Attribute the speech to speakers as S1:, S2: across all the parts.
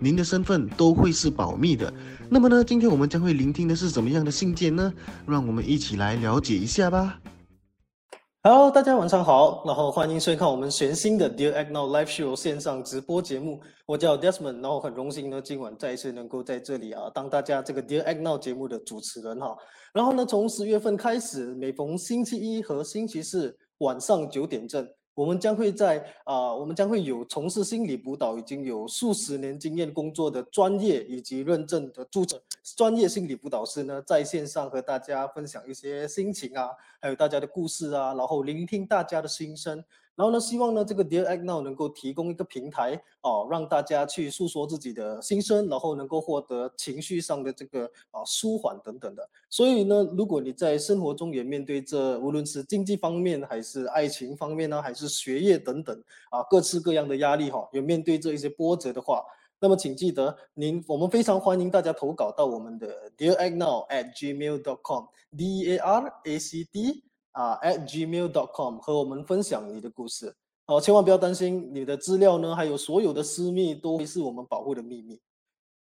S1: 您的身份都会是保密的。那么呢，今天我们将会聆听的是怎么样的信件呢？让我们一起来了解一下吧。
S2: Hello，大家晚上好，然后欢迎收看我们全新的 Dear Agno Live Show 线上直播节目。我叫 Desmond，然后很荣幸呢，今晚再一次能够在这里啊，当大家这个 Dear Agno 节目的主持人哈。然后呢，从十月份开始，每逢星期一和星期四晚上九点正，我们将会在啊、我们将会有从事心理辅导已经有数十年经验工作的专业以及认证的注册专业心理辅导师呢，在线上和大家分享一些心情啊，还有大家的故事啊，然后聆听大家的心声。然后呢，希望呢这个 Dear Act Now 能够提供一个平台哦，让大家去诉说自己的心声，然后能够获得情绪上的这个啊舒缓等等的。所以呢，如果你在生活中也面对这无论是经济方面，还是爱情方面呢，还是学业等等啊各式各样的压力哈、有面对这一些波折的话，那么请记得您，我们非常欢迎大家投稿到我们的 Dear Act Now at Gmail dot com D E A R A C D 啊 at gmail.com 和我们分享你的故事。哦，千万不要担心，你的资料呢，还有所有的私密都会是我们保护的秘密。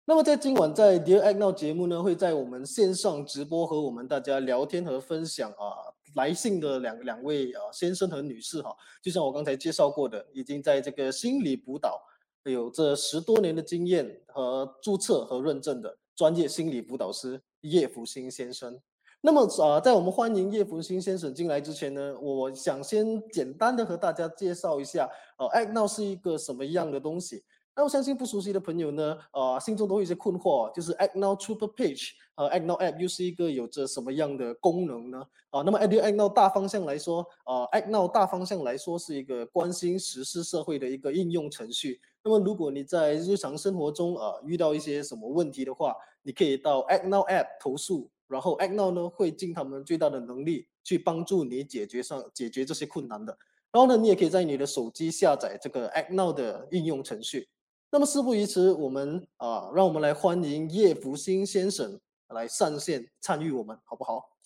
S2: 那么在今晚在 Dear Act Now 节目呢，会在我们线上直播和我们大家聊天和分享啊来信的两两位啊先生和女士哈，就像我刚才介绍过的，已经在这个心理辅导有这十多年的经验和注册和认证的专业心理辅导师叶福兴先生。那么啊，在我们欢迎叶福兴先生进来之前呢，我想先简单的和大家介绍一下，呃，Act Now 是一个什么样的东西。那我相信不熟悉的朋友呢，呃，心中都会有一些困惑，就是 Act Now Super Page，呃，Act Now App 又是一个有着什么样的功能呢？啊，那么 Act Act Now 大方向来说，呃，Act Now 大方向来说是一个关心时事社会的一个应用程序。那么如果你在日常生活中呃遇到一些什么问题的话，你可以到 Act Now App 投诉，然后 Act Now 呢会尽他们最大的能力去帮助你解决上解决这些困难的。然后呢，你也可以在你的手机下载这个 Act Now 的应用程序。那么事不宜迟，我们啊，让我们来欢迎叶福兴先生来上线参与我们，好不好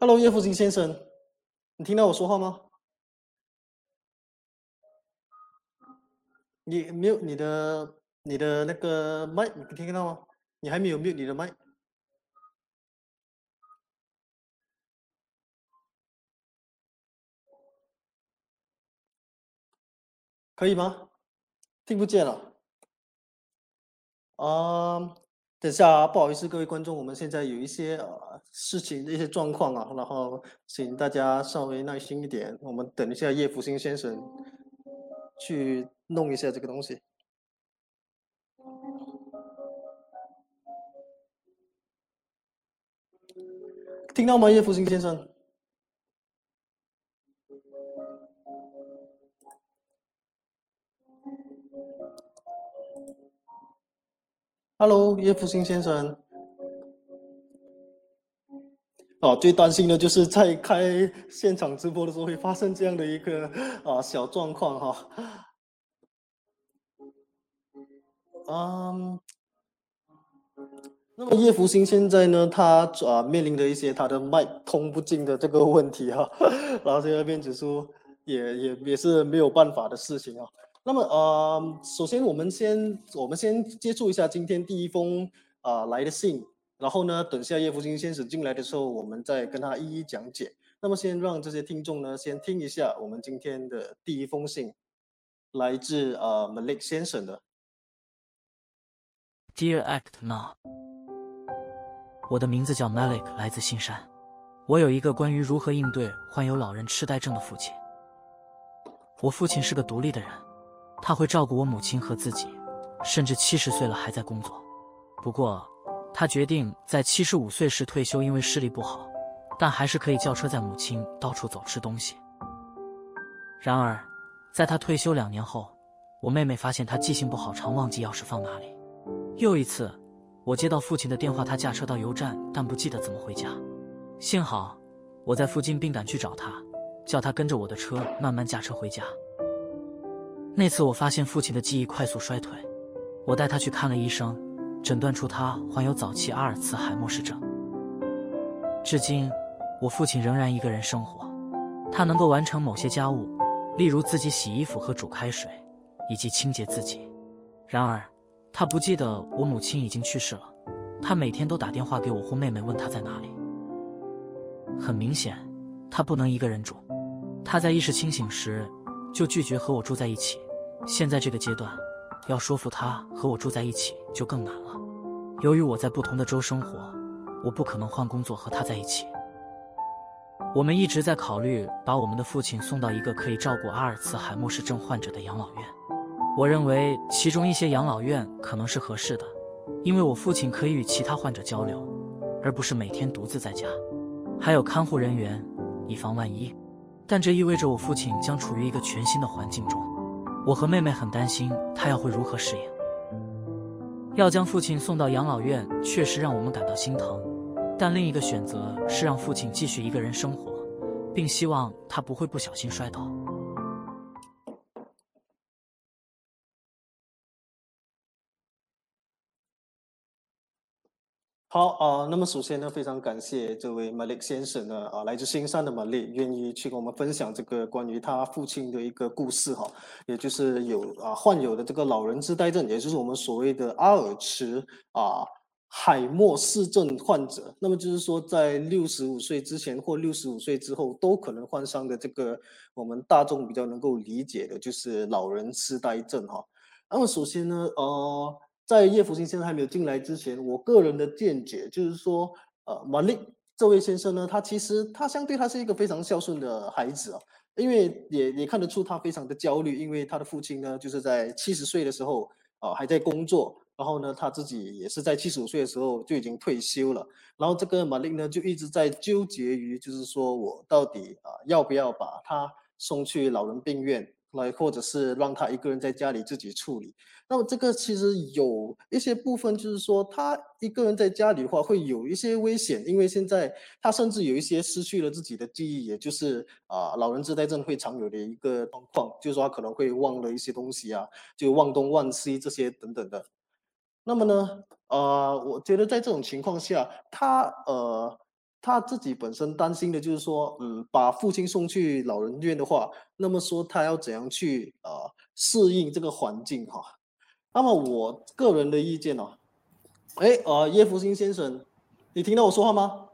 S2: ？Hello，叶福兴先生，你听到我说话吗？你没有你的你的那个麦，你听得到吗？你还没有 mute 你的麦。可以吗？听不见了。啊、等下，不好意思，各位观众，我们现在有一些事情的一些状况啊，然后请大家稍微耐心一点，我们等一下叶福兴先生去弄一下这个东西。听到吗，叶福兴先生？Hello，叶福兴先生。哦，最担心的就是在开现场直播的时候会发生这样的一个啊小状况哈。嗯，那么叶福兴现在呢，他啊面临着一些他的麦通不进的这个问题哈，然后这边指出也也也是没有办法的事情啊。那么呃，首先我们先我们先接触一下今天第一封啊、来的信，然后呢，等下叶福兴先生进来的时候，我们再跟他一一讲解。那么先让这些听众呢先听一下我们今天的第一封信，来自呃 Malik 先生的。
S3: Dear Act Now，我的名字叫 Malik，来自新山。我有一个关于如何应对患有老人痴呆症的父亲。我父亲是个独立的人，他会照顾我母亲和自己，甚至七十岁了还在工作。不过，他决定在七十五岁时退休，因为视力不好，但还是可以叫车载母亲到处走吃东西。然而，在他退休两年后，我妹妹发现他记性不好，常忘记钥匙放哪里。又一次，我接到父亲的电话，他驾车到油站，但不记得怎么回家。幸好我在附近，并赶去找他，叫他跟着我的车慢慢驾车回家。那次我发现父亲的记忆快速衰退，我带他去看了医生，诊断出他患有早期阿尔茨海默氏症。至今，我父亲仍然一个人生活，他能够完成某些家务，例如自己洗衣服和煮开水，以及清洁自己。然而，他不记得我母亲已经去世了。他每天都打电话给我或妹妹，问他在哪里。很明显，他不能一个人住。他在意识清醒时就拒绝和我住在一起。现在这个阶段，要说服他和我住在一起就更难了。由于我在不同的州生活，我不可能换工作和他在一起。我们一直在考虑把我们的父亲送到一个可以照顾阿尔茨海默氏症患者的养老院。我认为其中一些养老院可能是合适的，因为我父亲可以与其他患者交流，而不是每天独自在家。还有看护人员，以防万一。但这意味着我父亲将处于一个全新的环境中。我和妹妹很担心他要会如何适应。要将父亲送到养老院，确实让我们感到心疼。但另一个选择是让父亲继续一个人生活，并希望他不会不小心摔倒。
S2: 好啊，那么首先呢，非常感谢这位 Malik 先生呢，啊，来自新山的 Malik 愿意去跟我们分享这个关于他父亲的一个故事哈，也就是有啊患有的这个老人痴呆症，也就是我们所谓的阿尔茨啊海默氏症患者。那么就是说，在六十五岁之前或六十五岁之后都可能患上的这个我们大众比较能够理解的，就是老人痴呆症哈。那么首先呢，呃。在叶福星先生还没有进来之前，我个人的见解就是说，呃，马利这位先生呢，他其实他相对他是一个非常孝顺的孩子啊，因为也也看得出他非常的焦虑，因为他的父亲呢就是在七十岁的时候啊还在工作，然后呢他自己也是在七十五岁的时候就已经退休了，然后这个马利呢就一直在纠结于就是说我到底啊要不要把他送去老人病院。来，或者是让他一个人在家里自己处理。那么这个其实有一些部分，就是说他一个人在家里的话，会有一些危险，因为现在他甚至有一些失去了自己的记忆，也就是啊，老人痴呆症会常有的一个状况，就是说他可能会忘了一些东西啊，就忘东忘西这些等等的。那么呢，呃，我觉得在这种情况下，他呃。他自己本身担心的就是说，嗯，把父亲送去老人院的话，那么说他要怎样去呃适应这个环境哈？那么我个人的意见呢，哎，呃，叶福星先生，你听到我说话吗？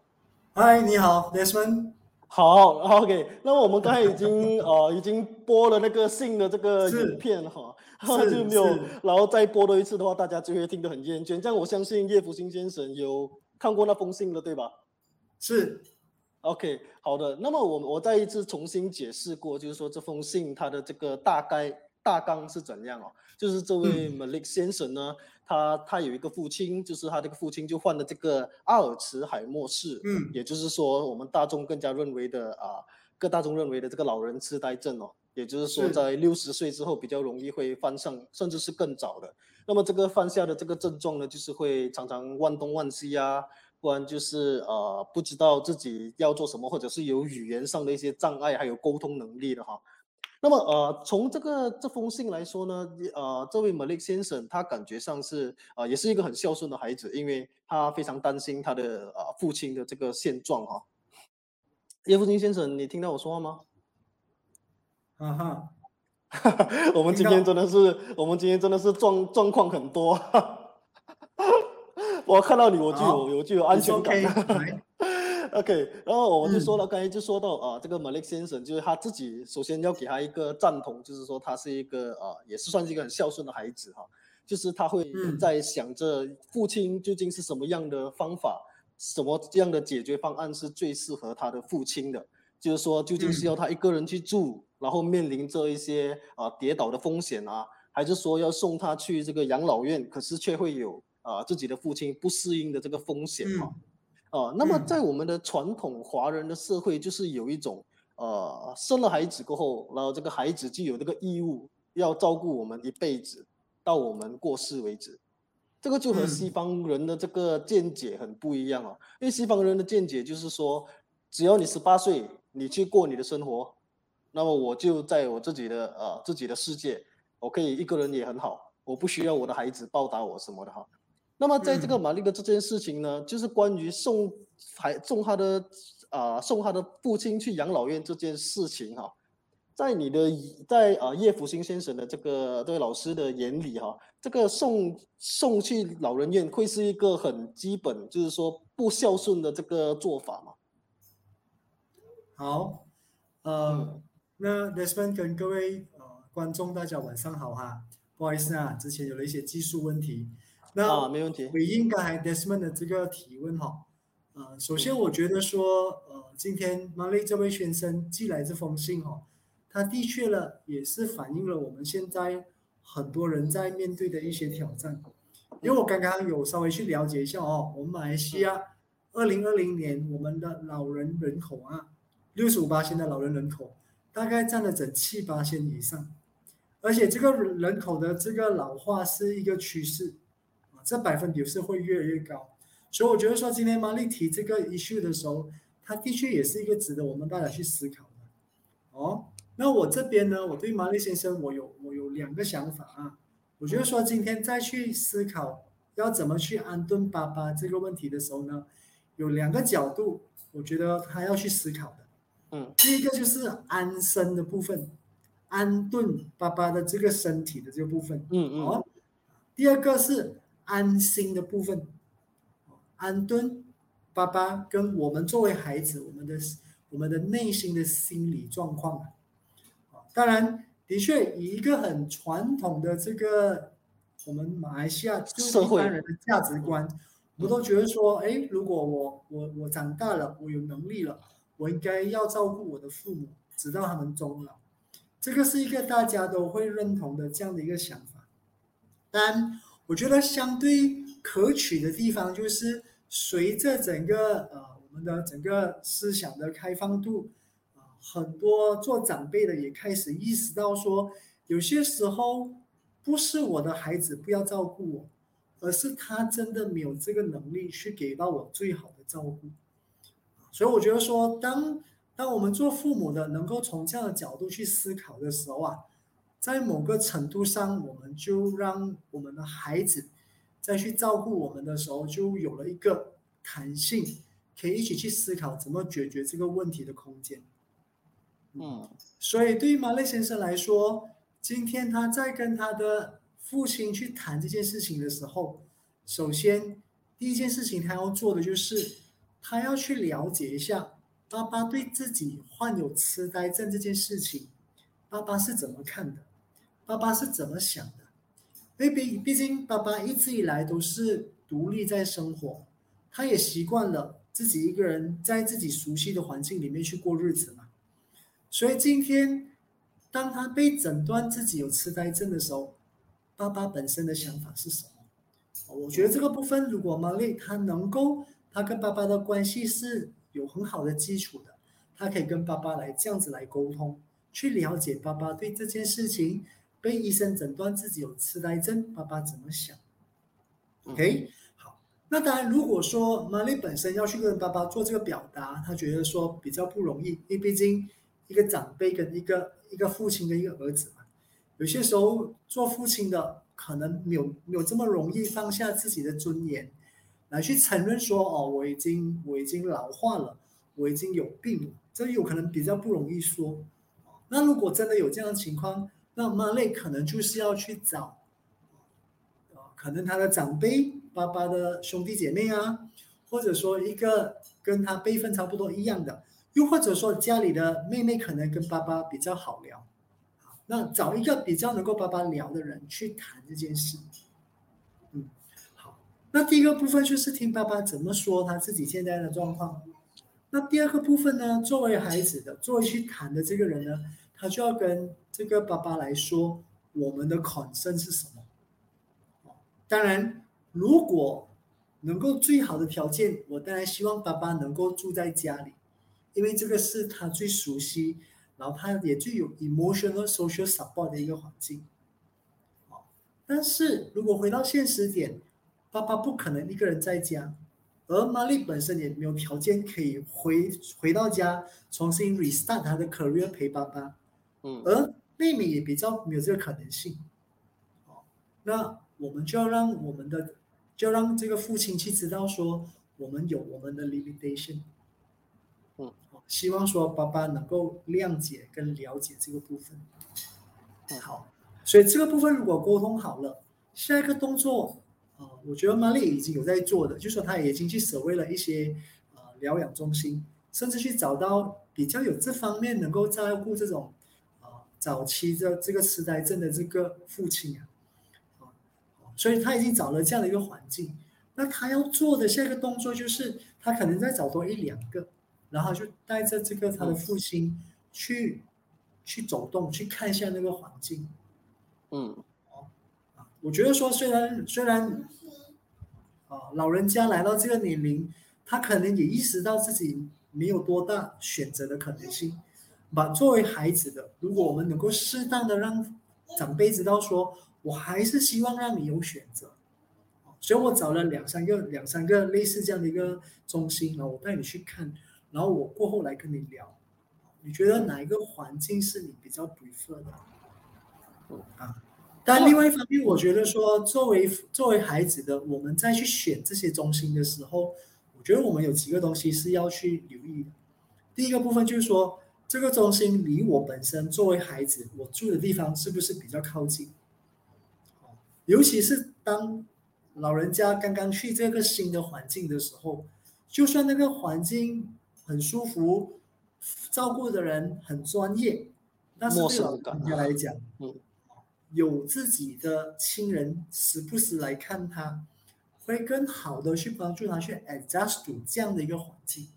S4: 嗨，你好，Desmond。
S2: 好，OK。那么我们刚才已经 呃已经播了那个信的这个影片哈，就没有，然后再播多一次的话，大家就会听得很厌倦。这样我相信叶福星先生有看过那封信了，对吧？
S4: 是
S2: ，OK，好的。那么我我再一次重新解释过，就是说这封信它的这个大概大纲是怎样哦？就是这位 Malik 先生呢，他他有一个父亲，就是他这个父亲就患了这个阿尔茨海默氏，嗯，也就是说我们大众更加认为的啊，各大众认为的这个老人痴呆症哦，也就是说在六十岁之后比较容易会犯上，甚至是更早的。那么这个犯下的这个症状呢，就是会常常忘东忘西啊。不然就是呃不知道自己要做什么，或者是有语言上的一些障碍，还有沟通能力的哈。那么呃从这个这封信来说呢，呃这位 Malik 先生他感觉上是啊也是一个很孝顺的孩子，因为他非常担心他的呃父亲的这个现状哈。叶福金先生，你听到我说话吗？
S4: 啊哈，
S2: 我们今天真的是我们今天真的是状状况很多。我看到你，我就有有就有安全感。OK，然后我就说了，刚才就说到啊，这个 Malik 先生就是他自己，首先要给他一个赞同，就是说他是一个啊，也是算是一个很孝顺的孩子哈。就是他会在想着父亲究竟是什么样的方法，什么样的解决方案是最适合他的父亲的。就是说，究竟是要他一个人去住，然后面临着一些啊跌倒的风险啊，还是说要送他去这个养老院，可是却会有。啊，自己的父亲不适应的这个风险哈，啊，那么在我们的传统华人的社会，就是有一种呃，生了孩子过后，然后这个孩子就有这个义务要照顾我们一辈子，到我们过世为止。这个就和西方人的这个见解很不一样啊，因为西方人的见解就是说，只要你十八岁，你去过你的生活，那么我就在我自己的呃自己的世界，我可以一个人也很好，我不需要我的孩子报答我什么的哈。那么在这个玛丽的这件事情呢，就是关于送孩送他的啊送他的父亲去养老院这件事情哈。在你的在啊叶福兴先生的这个这位老师的眼里哈，这个送送去老人院会是一个很基本，就是说不孝顺的这个做法吗？
S4: 好，呃，那 Desmond 跟各位呃观众大家晚上好哈，不好意思啊，之前有了一些技术问题。那
S2: 啊，没问题。
S4: 回应刚才 Desmond 的这个提问哈，呃，首先我觉得说，呃，今天 Molly 这位先生寄来这封信哈。他的确了，也是反映了我们现在很多人在面对的一些挑战。因为我刚刚有稍微去了解一下哦，我们马来西亚二零二零年我们的老人人口啊，六十五八千的老人人口，大概占了整七八千以上，而且这个人口的这个老化是一个趋势啊，这百分比是会越来越高。所以我觉得说今天玛丽提这个 issue 的时候，它的确也是一个值得我们大家去思考的哦。那我这边呢，我对马利先生，我有我有两个想法啊。我觉得说今天再去思考要怎么去安顿爸爸这个问题的时候呢，有两个角度，我觉得他要去思考的。
S2: 嗯，
S4: 第一个就是安身的部分，安顿爸爸的这个身体的这个部分。
S2: 嗯嗯。
S4: 好，第二个是安心的部分，安顿爸爸跟我们作为孩子，我们的我们的内心的心理状况啊。当然，的确，以一个很传统的这个我们马来西亚就一般人的价值观，我们都觉得说，哎，如果我我我长大了，我有能力了，我应该要照顾我的父母，直到他们终老。这个是一个大家都会认同的这样的一个想法。但我觉得相对可取的地方，就是随着整个呃我们的整个思想的开放度。很多做长辈的也开始意识到说，有些时候不是我的孩子不要照顾我，而是他真的没有这个能力去给到我最好的照顾。所以我觉得说，当当我们做父母的能够从这样的角度去思考的时候啊，在某个程度上，我们就让我们的孩子再去照顾我们的时候，就有了一个弹性，可以一起去思考怎么解决这个问题的空间。
S2: 嗯，
S4: 所以对于马雷先生来说，今天他在跟他的父亲去谈这件事情的时候，首先第一件事情他要做的就是，他要去了解一下爸爸对自己患有痴呆症这件事情，爸爸是怎么看的，爸爸是怎么想的？因为毕毕竟爸爸一直以来都是独立在生活，他也习惯了自己一个人在自己熟悉的环境里面去过日子嘛。所以今天，当他被诊断自己有痴呆症的时候，爸爸本身的想法是什么？我觉得这个部分，如果玛丽她能够，她跟爸爸的关系是有很好的基础的，他可以跟爸爸来这样子来沟通，去了解爸爸对这件事情被医生诊断自己有痴呆症，爸爸怎么想？OK，好，那当然，如果说玛丽本身要去跟爸爸做这个表达，他觉得说比较不容易，因为毕竟。一个长辈跟一个一个父亲跟一个儿子嘛，有些时候做父亲的可能没有没有这么容易放下自己的尊严，来去承认说哦，我已经我已经老化了，我已经有病了，这有可能比较不容易说。那如果真的有这样的情况，那妈累可能就是要去找，可能他的长辈、爸爸的兄弟姐妹啊，或者说一个跟他辈分差不多一样的。又或者说家里的妹妹可能跟爸爸比较好聊，那找一个比较能够爸爸聊的人去谈这件事。嗯，好，那第一个部分就是听爸爸怎么说他自己现在的状况。那第二个部分呢，作为孩子的，作为去谈的这个人呢，他就要跟这个爸爸来说我们的 concern 是什么。当然，如果能够最好的条件，我当然希望爸爸能够住在家里。因为这个是他最熟悉，然后他也最有 emotional social support 的一个环境。但是如果回到现实点，爸爸不可能一个人在家，而玛丽本身也没有条件可以回回到家重新 restart 他的 career 陪爸爸。
S2: 嗯，
S4: 而妹妹也比较没有这个可能性。好，那我们就要让我们的，就让这个父亲去知道说，我们有我们的 limitation。
S2: 嗯，
S4: 希望说爸爸能够谅解跟了解这个部分。
S2: 嗯
S4: 好，所以这个部分如果沟通好了，下一个动作，呃，我觉得玛丽已经有在做的，就说她已经去守卫了一些呃疗养中心，甚至去找到比较有这方面能够照顾这种呃早期的这个痴呆症的这个父亲啊，啊，所以他已经找了这样的一个环境。那他要做的下一个动作就是，他可能再找多一两个，然后就带着这个他的父亲去、去走动，去看一下那个环境。
S2: 嗯啊
S4: 我觉得说，虽然虽然，啊、老人家来到这个年龄，他可能也意识到自己没有多大选择的可能性。把作为孩子的，如果我们能够适当的让长辈知道说，我还是希望让你有选择。所以我找了两三个两三个类似这样的一个中心，然后我带你去看，然后我过后来跟你聊，你觉得哪一个环境是你比较 prefer 的？啊，但另外一方面，我觉得说，作为作为孩子的，我们再去选这些中心的时候，我觉得我们有几个东西是要去留意的。第一个部分就是说，这个中心离我本身作为孩子我住的地方是不是比较靠近？尤其是当老人家刚刚去这个新的环境的时候，就算那个环境很舒服，照顾的人很专业，但是
S2: 陌
S4: 对老人家来讲，
S2: 嗯，
S4: 有自己的亲人时不时来看他，会更好的去帮助他去 adjust 这样的一个环境。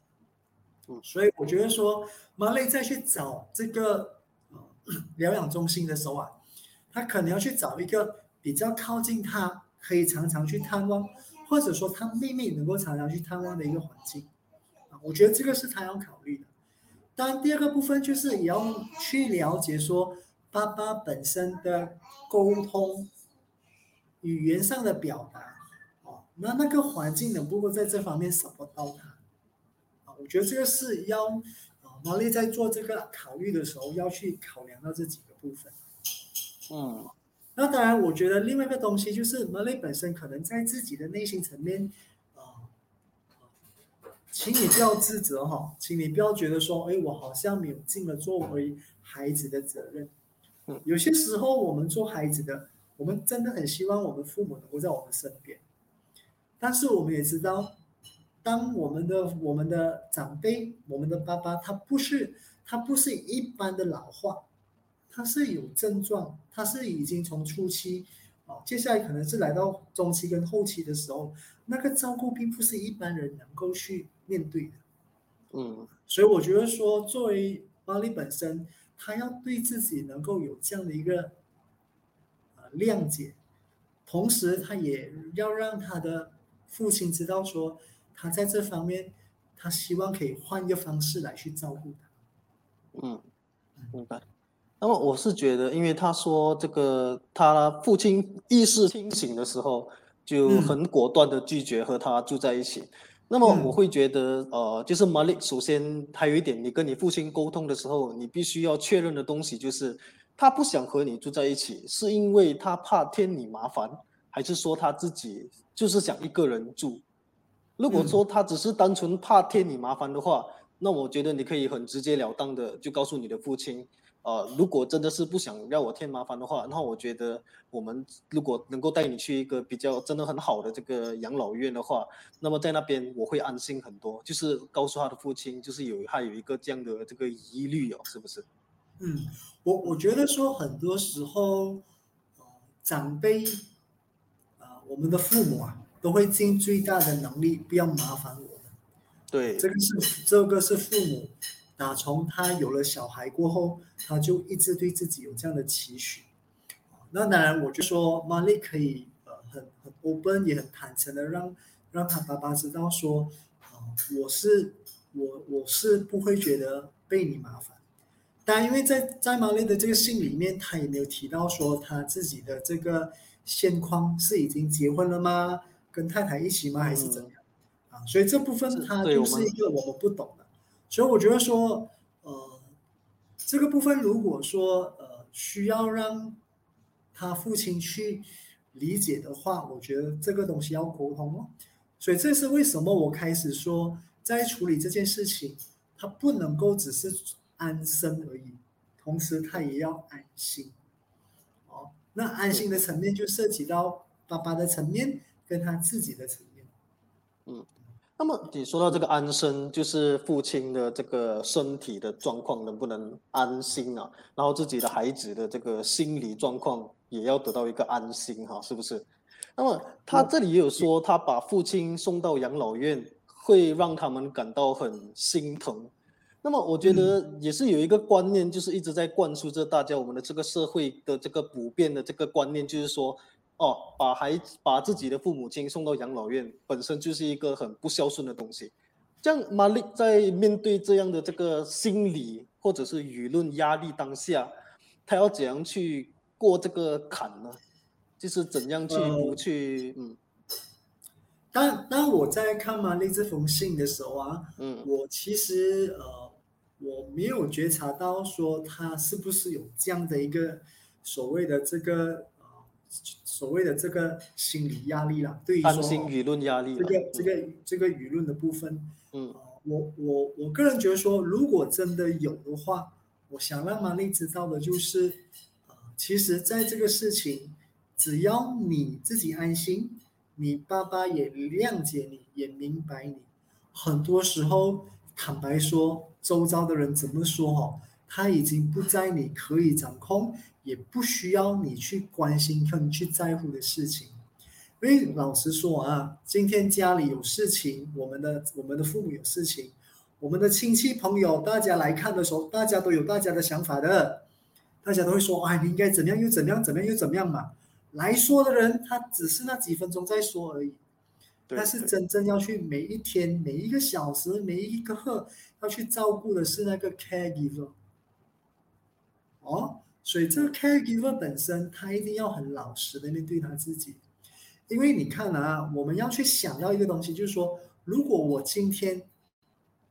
S2: 嗯
S4: 所以我觉得说，马累再去找这个疗养中心的时候啊，他可能要去找一个比较靠近他，可以常常去探望，或者说他妹妹能够常常去探望的一个环境。啊，我觉得这个是他要考虑的。当然，第二个部分就是也要去了解说爸爸本身的沟通、语言上的表达，哦，那那个环境能不能在这方面 support 到他？啊，我觉得这个是要啊，毛利在做这个考虑的时候要去考量到这几个部分。
S2: 嗯
S4: 那当然，我觉得另外一个东西就是 Malay 本身可能在自己的内心层面，啊、请你不要自责哈，请你不要觉得说，哎，我好像没有尽了作为孩子的责任。
S2: 嗯
S4: 有些时候我们做孩子的，我们真的很希望我们父母能够在我们身边，但是我们也知道，当我们的我们的长辈，我们的爸爸，他不是他不是一般的老化，他是有症状，他是已经从初期，哦，接下来可能是来到中期跟后期的时候，那个照顾并不是一般人能够去面对的。
S2: 嗯
S4: 所以我觉得说，作为巴黎本身，他要对自己能够有这样的一个呃谅解，同时他也要让他的父亲知道说，他在这方面，他希望可以换一个方式来去照顾他。
S2: 嗯，明白。那么我是觉得，因为他说这个他父亲意识清醒的时候，就
S4: 嗯
S2: 很果断的拒绝和他住在一起。那么
S4: 嗯
S2: 我会觉得，呃，就是 Malik，首先还有一点，你跟你父亲沟通的时候，你必须要确认的东西就是，他不想和你住在一起，是因为他怕添你麻烦，还是说他自己就是想一个人住？如果
S4: 嗯
S2: 说他只是单纯怕添你麻烦的话，那我觉得你可以很直截了当的就告诉你的父亲，呃，如果真的是不想让我添麻烦的话，那我觉得我们如果能够带你去一个比较真的很好的这个养老院的话，那么在那边我会安心很多。就是告诉他的父亲，就是有他有一个这样的这个疑虑哦，是不是？
S4: 嗯，我我觉得说很多时候，呃，长辈，呃，我们的父母啊，都会尽最大的能力不要麻烦我们。
S2: 对，
S4: 这个是这个是父母打从他有了小孩过后，他就一直对自己有这样的期许。那当然，我就说玛丽可以呃很很 open 也很坦诚的让让他爸爸知道说，啊、我是我我是不会觉得被你麻烦，当然，因为在在玛丽的这个信里面，他也没有提到说他自己的这个现况是已经结婚了吗？跟太太一起吗？还是怎样？啊，所以这部分他就是一个我们不懂的。所以我觉得说，呃，这个部分如果说呃需要让他父亲去理解的话，我觉得这个东西要沟通哦。所以这是为什么我开始说，在处理这件事情，他不能够只是。安身而已，同时他也要安心。哦，那安心的层面就涉及到爸爸的层面跟他自己的层面。
S2: 嗯，那么你说到这个安生，就是父亲的这个身体的状况能不能安心啊？然后自己的孩子的这个心理状况也要得到一个安心哈，是不是？那么他这里也有说，他把父亲送到养老院，会让他们感到很心疼。那么我觉得也是有一个观念，就是一直在灌输着大家我们的这个社会的这个普遍的这个观念，就是说，哦，把孩子把自己的父母亲送到养老院，本身就是一个很不孝顺的东西。这样，玛丽在面对这样的这个心理或者是舆论压力当下，他要怎样去过这个坎呢？就是怎样去不去嗯？
S4: 当当我在看玛丽这封信的时候啊，嗯，我其实呃。我没有觉察到说他是不是有这样的一个所谓的这个呃所谓的这个心理压力啦，对于说
S2: 舆论压力，
S4: 这个这个这个舆论的部分，嗯，我我我个人觉得说，如果真的有的话，我想让玛丽知道的就是，呃，其实在这个事情，只要你自己安心，你爸爸也谅解你，也明白你，很多时候。坦白说，周遭的人怎么说哈，他已经不在你可以掌控，也不需要你去关心跟去在乎的事情。因为老实说啊，今天家里有事情，我们的我们的父母有事情，我们的亲戚朋友大家来看的时候，大家都有大家的想法的，大家都会说，哎，你应该怎样又怎样，怎样又怎么样嘛。来说的人，他只是那几分钟在说而已。但是真正要去每一天、每一个小时、每一个刻要去照顾的是那个 caregiver，哦，所以这个 caregiver 本身他一定要很老实的面对他自己，因为你看啊，我们要去想要一个东西，就是说，如果我今天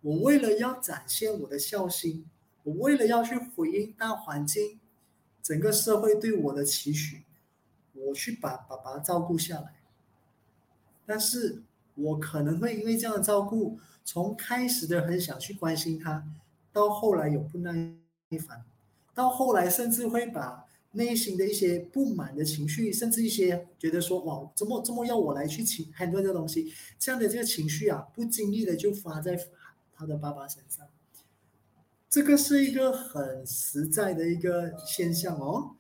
S4: 我为了要展现我的孝心，我为了要去回应大环境、整个社会对我的期许，我去把爸爸照顾下来。但是我可能会因为这样的照顾，从开始的很想去关心他，到后来有不耐烦，到后来甚至会把内心的一些不满的情绪，甚至一些觉得说哇，怎么这么要我来去情很多这东西，这样的这个情绪啊，不经意的就发在他的爸爸身上。这个是一个很实在的一个现象哦。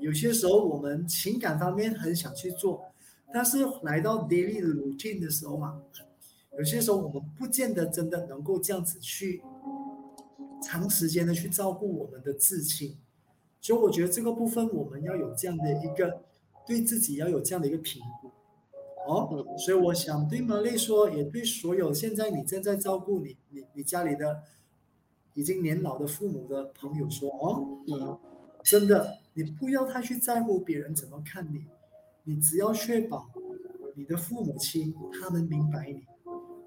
S4: 有些时候我们情感方面很想去做。但是来到 daily routine 的时候嘛，有些时候我们不见得真的能够这样子去长时间的去照顾我们的至亲，所以我觉得这个部分我们要有这样的一个对自己要有这样的一个评估哦。所以我想对玛丽说，也对所有现在你正在照顾你你你家里的已经年老的父母的朋友说哦，嗯，真的，你不要太去在乎别人怎么看你。你只要确保你的父母亲他们明白你，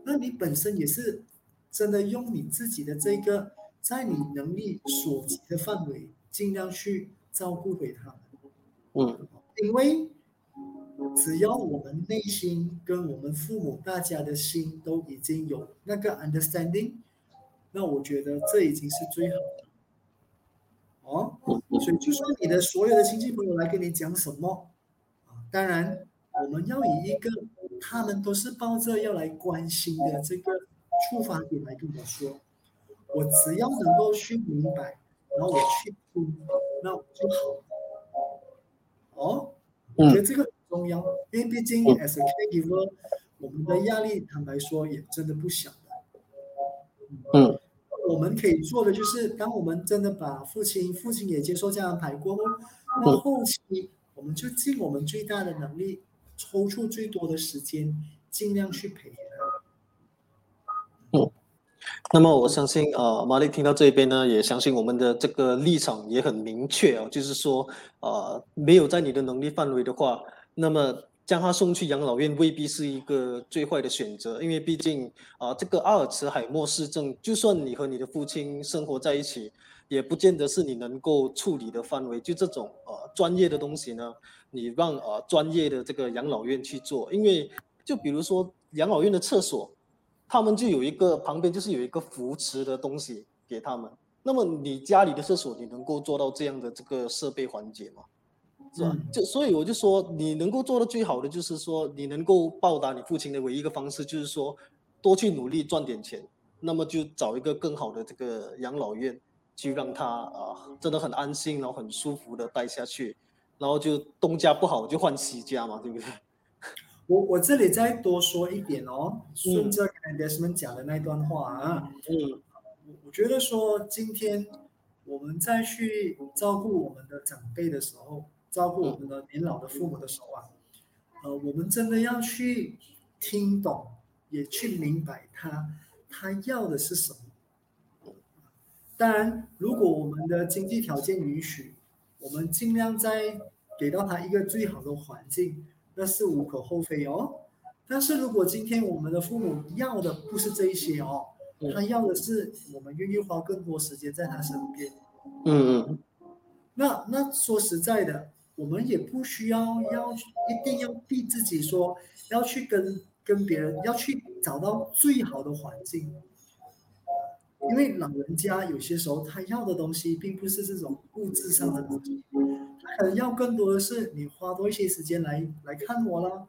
S4: 那你本身也是真的用你自己的这个在你能力所及的范围，尽量去照顾给他们。嗯，因为只要我们内心跟我们父母大家的心都已经有那个 understanding，那我觉得这已经是最好的。哦，所以就算你的所有的亲戚朋友来跟你讲什么。啊当然，我们要以一个他们都是抱着要来关心的这个出发点来跟我说，我只要能够去明白，然后我去听，那我就好。哦，我觉得这个很重要，因为毕竟 as a caregiver，我们的压力坦白说也真的不小的。嗯，我们可以做的就是，当我们真的把父亲，父亲也接受这样安排过后，那后期。我们就尽我们最大的能力，抽出最多的时间，尽量去陪他。
S2: 那么我相信，呃，玛丽听到这边呢，也相信我们的这个立场也很明确哦，就是说，呃，没有在你的能力范围的话，那么将他送去养老院未必是一个最坏的选择，因为毕竟啊，这个阿尔茨海默氏症，就算你和你的父亲生活在一起，也不见得是你能够处理的范围。就这种呃专业的东西呢，你让呃专业的这个养老院去做，因为就比如说养老院的厕所。他们就有一个旁边就是有一个扶持的东西给他们。那么你家里的厕所，你能够做到这样的这个设备环节吗？是吧？就所以我就说，你能够做的最好的就是说，你能够报答你父亲的唯一一个方式就是说，多去努力赚点钱。那么就找一个更好的这个养老院，去让他啊真的很安心，然后很舒服的待下去。然后就东家不好就换西家嘛，对不对？
S4: 我我这里再多说一点哦，顺着 Desmond 讲的那段话啊，嗯，我我觉得说今天我们再去照顾我们的长辈的时候，照顾我们的年老的父母的时候啊，呃，我们真的要去听懂，也去明白他他要的是什么。当然，如果我们的经济条件允许，我们尽量在给到他一个最好的环境。那是无可厚非哦，但是如果今天我们的父母要的不是这一些哦，他要的是我们愿意花更多时间在他身边。
S2: 嗯嗯。
S4: 那那说实在的，我们也不需要要一定要逼自己说要去跟跟别人要去找到最好的环境，因为老人家有些时候他要的东西并不是这种物质上的东西。他可能要更多的是你花多一些时间来来看我啦，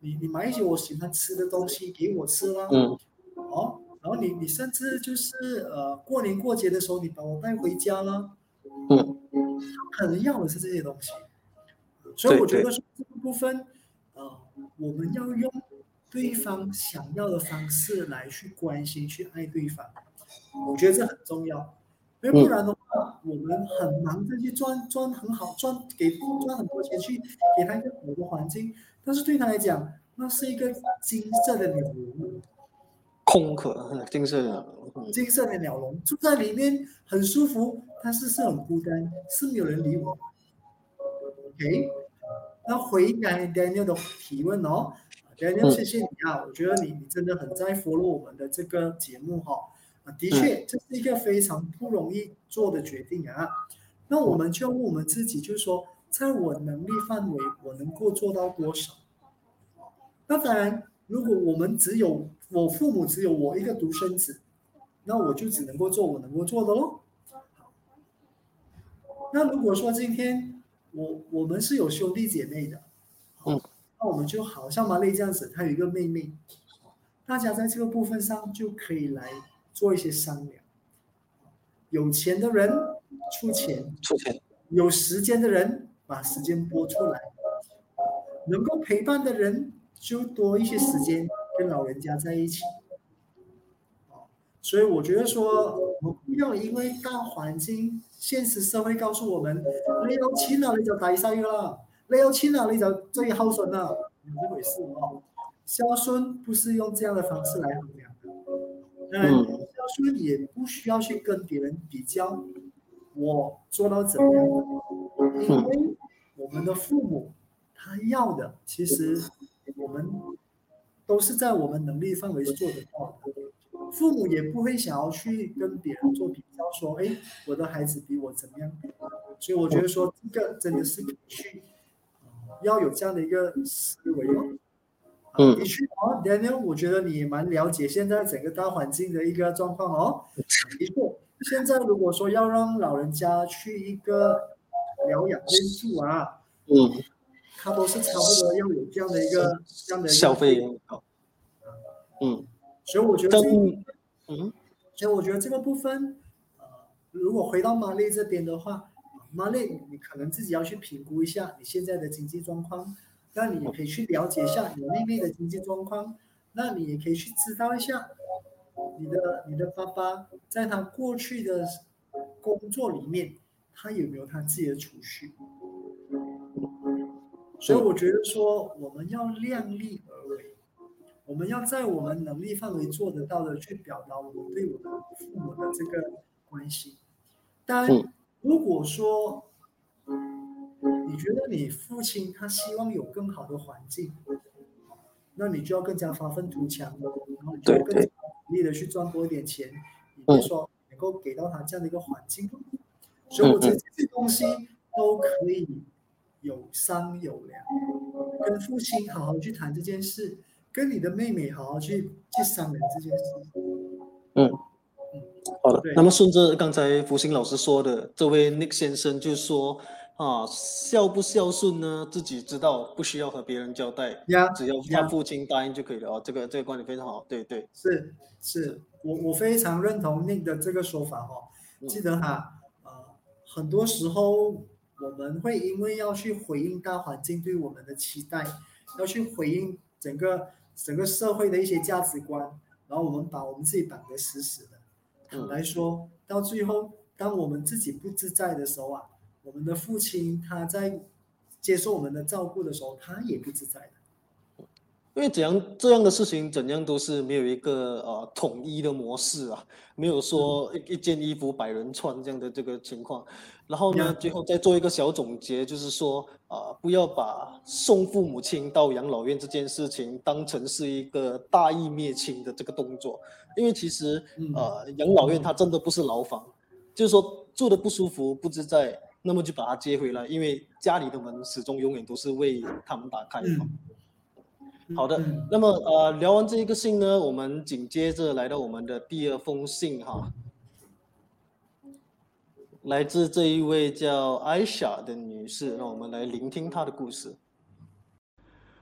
S4: 你你买一些我喜欢吃的东西给我吃啦，
S2: 嗯，
S4: 哦，然后你你甚至就是呃过年过节的时候你把我带回家啦，
S2: 嗯，
S4: 可能要的是这些东西，所以我觉得说这个部分，呃，我们要用对方想要的方式来去关心去爱对方，我觉得这很重要。因为不然的话，我们很忙着去赚赚很好赚给赚很多钱去给他一个好的环境，但是对他来讲，那是一个金色的鸟笼，
S2: 空壳，金色的，
S4: 金色的鸟笼住在里面很舒服，但是是很孤单，是没有人理我。OK，那回答 Daniel 的提问哦，Daniel 谢谢你啊，我觉得你你真的很在 follow 我们的这个节目哈。的确，这是一个非常不容易做的决定啊。那我们就问我们自己，就是说，在我能力范围，我能够做到多少？那当然，如果我们只有我父母只有我一个独生子，那我就只能够做我能够做的喽。那如果说今天我我们是有兄弟姐妹的，
S2: 嗯，
S4: 那我们就好像玛丽这样子，她有一个妹妹，大家在这个部分上就可以来。做一些商量，有钱的人出钱，
S2: 出钱；
S4: 有时间的人把时间拨出来，能够陪伴的人就多一些时间跟老人家在一起。所以我觉得说，我们不要因为大环境、现实社会告诉我们，你有钱了你就大晒了，你有钱了你就最孝顺了，有这回事哦。孝顺不是用这样的方式来衡量的。嗯。所以也不需要去跟别人比较，我做到怎么样？因为我们的父母他要的，其实我们都是在我们能力范围做得到的。父母也不会想要去跟别人做比较，说：“哎，我的孩子比我怎么样？”所以我觉得说这个真的是去要有这样的一个思维。
S2: 嗯，
S4: 的确哦，Daniel，我觉得你蛮了解现在整个大环境的一个状况哦。的确，现在如果说要让老人家去一个疗养院住啊，
S2: 嗯，
S4: 他都是差不多要有这样的一个这样的
S2: 消费。嗯，
S4: 所以我觉得，
S2: 嗯，
S4: 所以我觉得这个部分，呃，如果回到玛丽这边的话，玛丽，你可能自己要去评估一下你现在的经济状况。那你也可以去了解一下你妹妹的经济状况，那你也可以去知道一下你的你的爸爸在他过去的工作里面，他有没有他自己的储蓄。所以我觉得说我们要量力而为，我们要在我们能力范围做得到的去表达我们对我的父母的这个关系。当然，如果说你觉得你父亲他希望有更好的环境，那你就要更加发愤图强，然后你就更加努力的去赚多一点钱，你就说能够给到他这样的一个环境。所以我觉得这些东西都可以有商有量，跟父亲好好去谈这件事。跟你的妹妹好好去去商量这件事。
S2: 嗯嗯，好的。那么顺着刚才福星老师说的，这位 Nick 先生就说啊，孝不孝顺呢，自己知道，不需要和别人交代，
S4: 呀，
S2: 只要他父亲答应就可以了。哦，这个这个观点非常好。对对，
S4: 是是，我我非常认同 Nick 的这个说法哦。记得哈，呃，很多时候我们会因为要去回应大环境对我们的期待，要去回应整个。整个社会的一些价值观，然后我们把我们自己绑得死死的。坦白说，到最后，当我们自己不自在的时候啊，我们的父亲他在接受我们的照顾的时候，他也不自在的。
S2: 因为怎样这样的事情，怎样都是没有一个呃统一的模式啊，没有说一一件衣服百人穿这样的这个情况。然后呢，最后再做一个小总结，就是说啊，不要把送父母亲到养老院这件事情当成是一个大义灭亲的这个动作，因为其实呃养老院它真的不是牢房，就是说住的不舒服不自在，那么就把他接回来，因为家里的门始终永远都是为他们打开的。好的，那么呃，聊完这一个信呢，我们紧接着来到我们的第二封信哈，来自这一位叫艾莎的女士，让我们来聆听她的故事。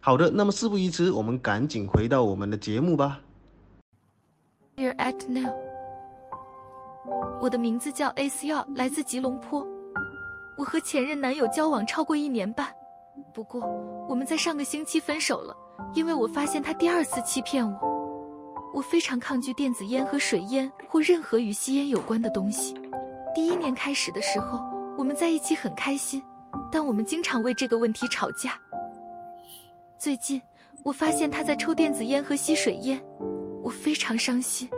S1: 好的，那么事不宜迟，我们赶紧回到我们的节目吧。
S5: Dear Act Now，我的名字叫 A.C.R，来自吉隆坡。我和前任男友交往超过一年半，不过我们在上个星期分手了，因为我发现他第二次欺骗我。我非常抗拒电子烟和水烟或任何与吸烟有关的东西。第一年开始的时候，我们在一起很开心，但我们经常为这个问题吵架。最近，我发现他在抽电子烟和吸水烟，我非常伤心。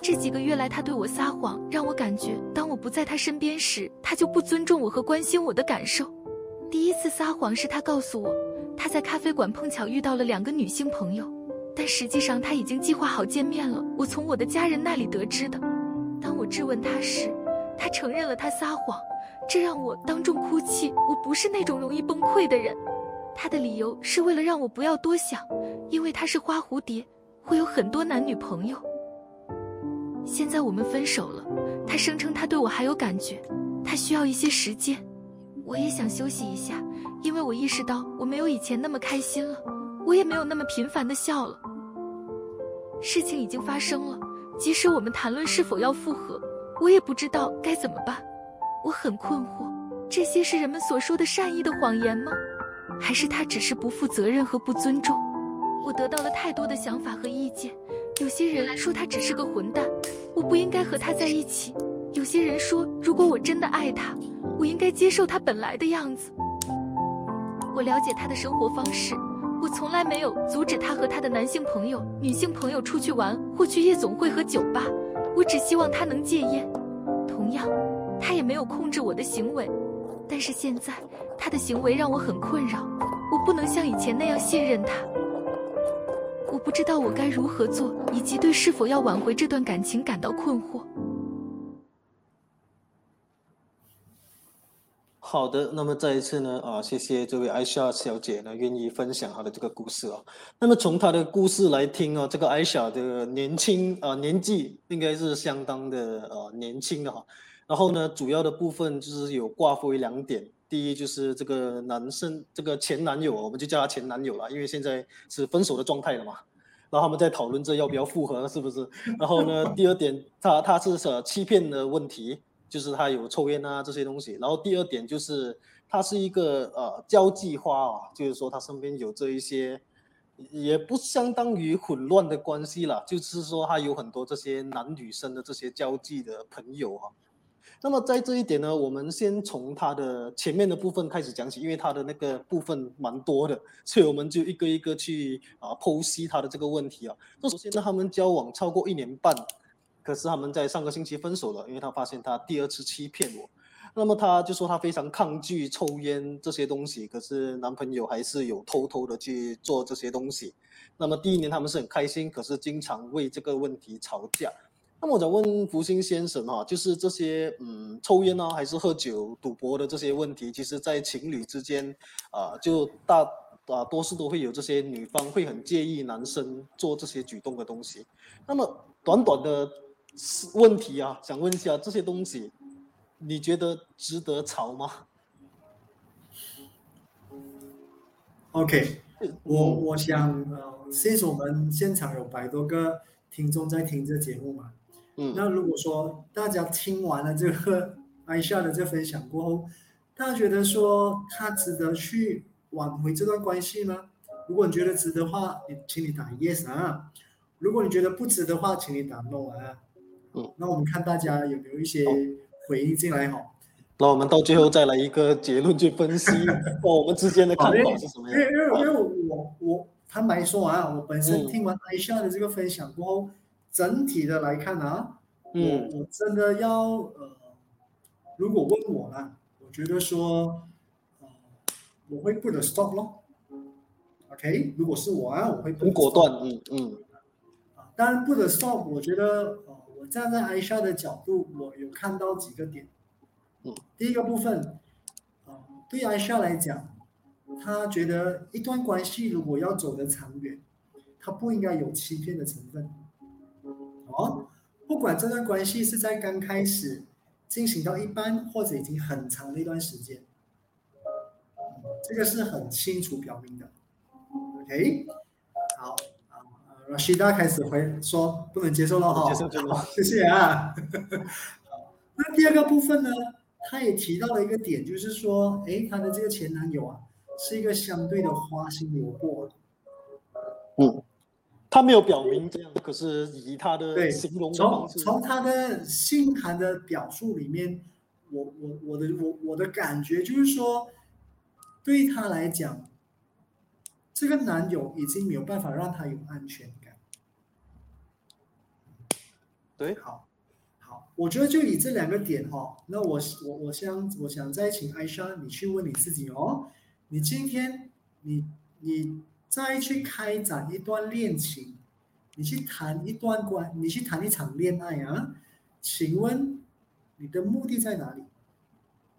S5: 这几个月来，他对我撒谎，让我感觉当我不在他身边时，他就不尊重我和关心我的感受。第一次撒谎是他告诉我他在咖啡馆碰巧遇到了两个女性朋友，但实际上他已经计划好见面了。我从我的家人那里得知的。当我质问他时，他承认了他撒谎，这让我当众哭泣。我不是那种容易崩溃的人。他的理由是为了让我不要多想，因为他是花蝴蝶，会有很多男女朋友。现在我们分手了，他声称他对我还有感觉，他需要一些时间。我也想休息一下，因为我意识到我没有以前那么开心了，我也没有那么频繁的笑了。事情已经发生了，即使我们谈论是否要复合，我也不知道该怎么办。我很困惑，这些是人们所说的善意的谎言吗？还是他只是不负责任和不尊重？我得到了太多的想法和意见。有些人说他只是个混蛋，我不应该和他在一起；有些人说，如果我真的爱他，我应该接受他本来的样子。我了解他的生活方式，我从来没有阻止他和他的男性朋友、女性朋友出去玩或去夜总会和酒吧。我只希望他能戒烟。同样，他也没有控制我的行为。但是现在，他的行为让我很困扰，我不能像以前那样信任他。我不知道我该如何做，以及对是否要挽回这段感情感到困惑。
S2: 好的，那么再一次呢，啊，谢谢这位艾莎小姐呢，愿意分享她的这个故事啊。那么从她的故事来听啊，这个艾莎的年轻啊，年纪应该是相当的呃年轻的哈。然后呢，主要的部分就是有挂为两点。第一就是这个男生，这个前男友，我们就叫他前男友了，因为现在是分手的状态了嘛。然后他们在讨论这要不要复合，是不是？然后呢，第二点，他他是呃欺骗的问题，就是他有抽烟啊这些东西。然后第二点就是他是一个呃交际花啊，就是说他身边有这一些，也不相当于混乱的关系啦，就是说他有很多这些男女生的这些交际的朋友啊。那么在这一点呢，我们先从他的前面的部分开始讲起，因为他的那个部分蛮多的，所以我们就一个一个去啊剖析他的这个问题啊。那首先呢，他们交往超过一年半，可是他们在上个星期分手了，因为他发现他第二次欺骗我。那么他就说他非常抗拒抽烟这些东西，可是男朋友还是有偷偷的去做这些东西。那么第一年他们是很开心，可是经常为这个问题吵架。那么我想问福星先生哈，就是这些嗯，抽烟啊，还是喝酒、赌博的这些问题，其实，在情侣之间啊，就大啊多数都会有这些女方会很介意男生做这些举动的东西。那么短短的问题啊，想问一下这些东西，你觉得值得吵吗
S4: ？OK，我我想呃，现在我们现场有百多个听众在听这节目嘛。那如果说大家听完了这个 艾夏的这分享过后，大家觉得说他值得去挽回这段关系吗？如果你觉得值的话，你请你打 yes 啊；如果你觉得不值的话，请你打 no 啊。嗯，那我们看大家有没有一些回应进来哈。
S2: 那我们到最后再来一个结论去分析 哦我们之间的看法是什么样。因为
S4: 因为因为我我坦白说啊，我本身听完艾夏的这个分享过后。整体的来看啊，我我真的要呃，如果问我呢，我觉得说，呃，我会 put stop 咯，OK，如果是我啊，我会
S2: 很果断，嗯嗯，
S4: 啊，当然 put stop，我觉得呃，我站在艾莎的角度，我有看到几个点，嗯，第一个部分，啊，对艾莎来讲，他觉得一段关系如果要走得长远，他不应该有欺骗的成分。哦，不管这段关系是在刚开始进行到一般，或者已经很长的一段时间，这个是很清楚表明的。OK，好啊，Rashida 开始回说不能接受了哈，谢谢啊。好，那第二个部分呢，他也提到了一个点，就是说，哎，他的这个前男友啊，是一个相对的花心萝卜。
S2: 嗯。他没有表明这样，可是以他的形容
S4: 从从他的信函的表述里面，我我我的我我的感觉就是说，对他来讲，这个男友已经没有办法让他有安全感。
S2: 对，
S4: 好，好，我觉得就以这两个点哈，那我我我想我想再请艾莎你去问你自己哦，你今天你你。再去开展一段恋情，你去谈一段关，你去谈一场恋爱啊？请问你的目的在哪里？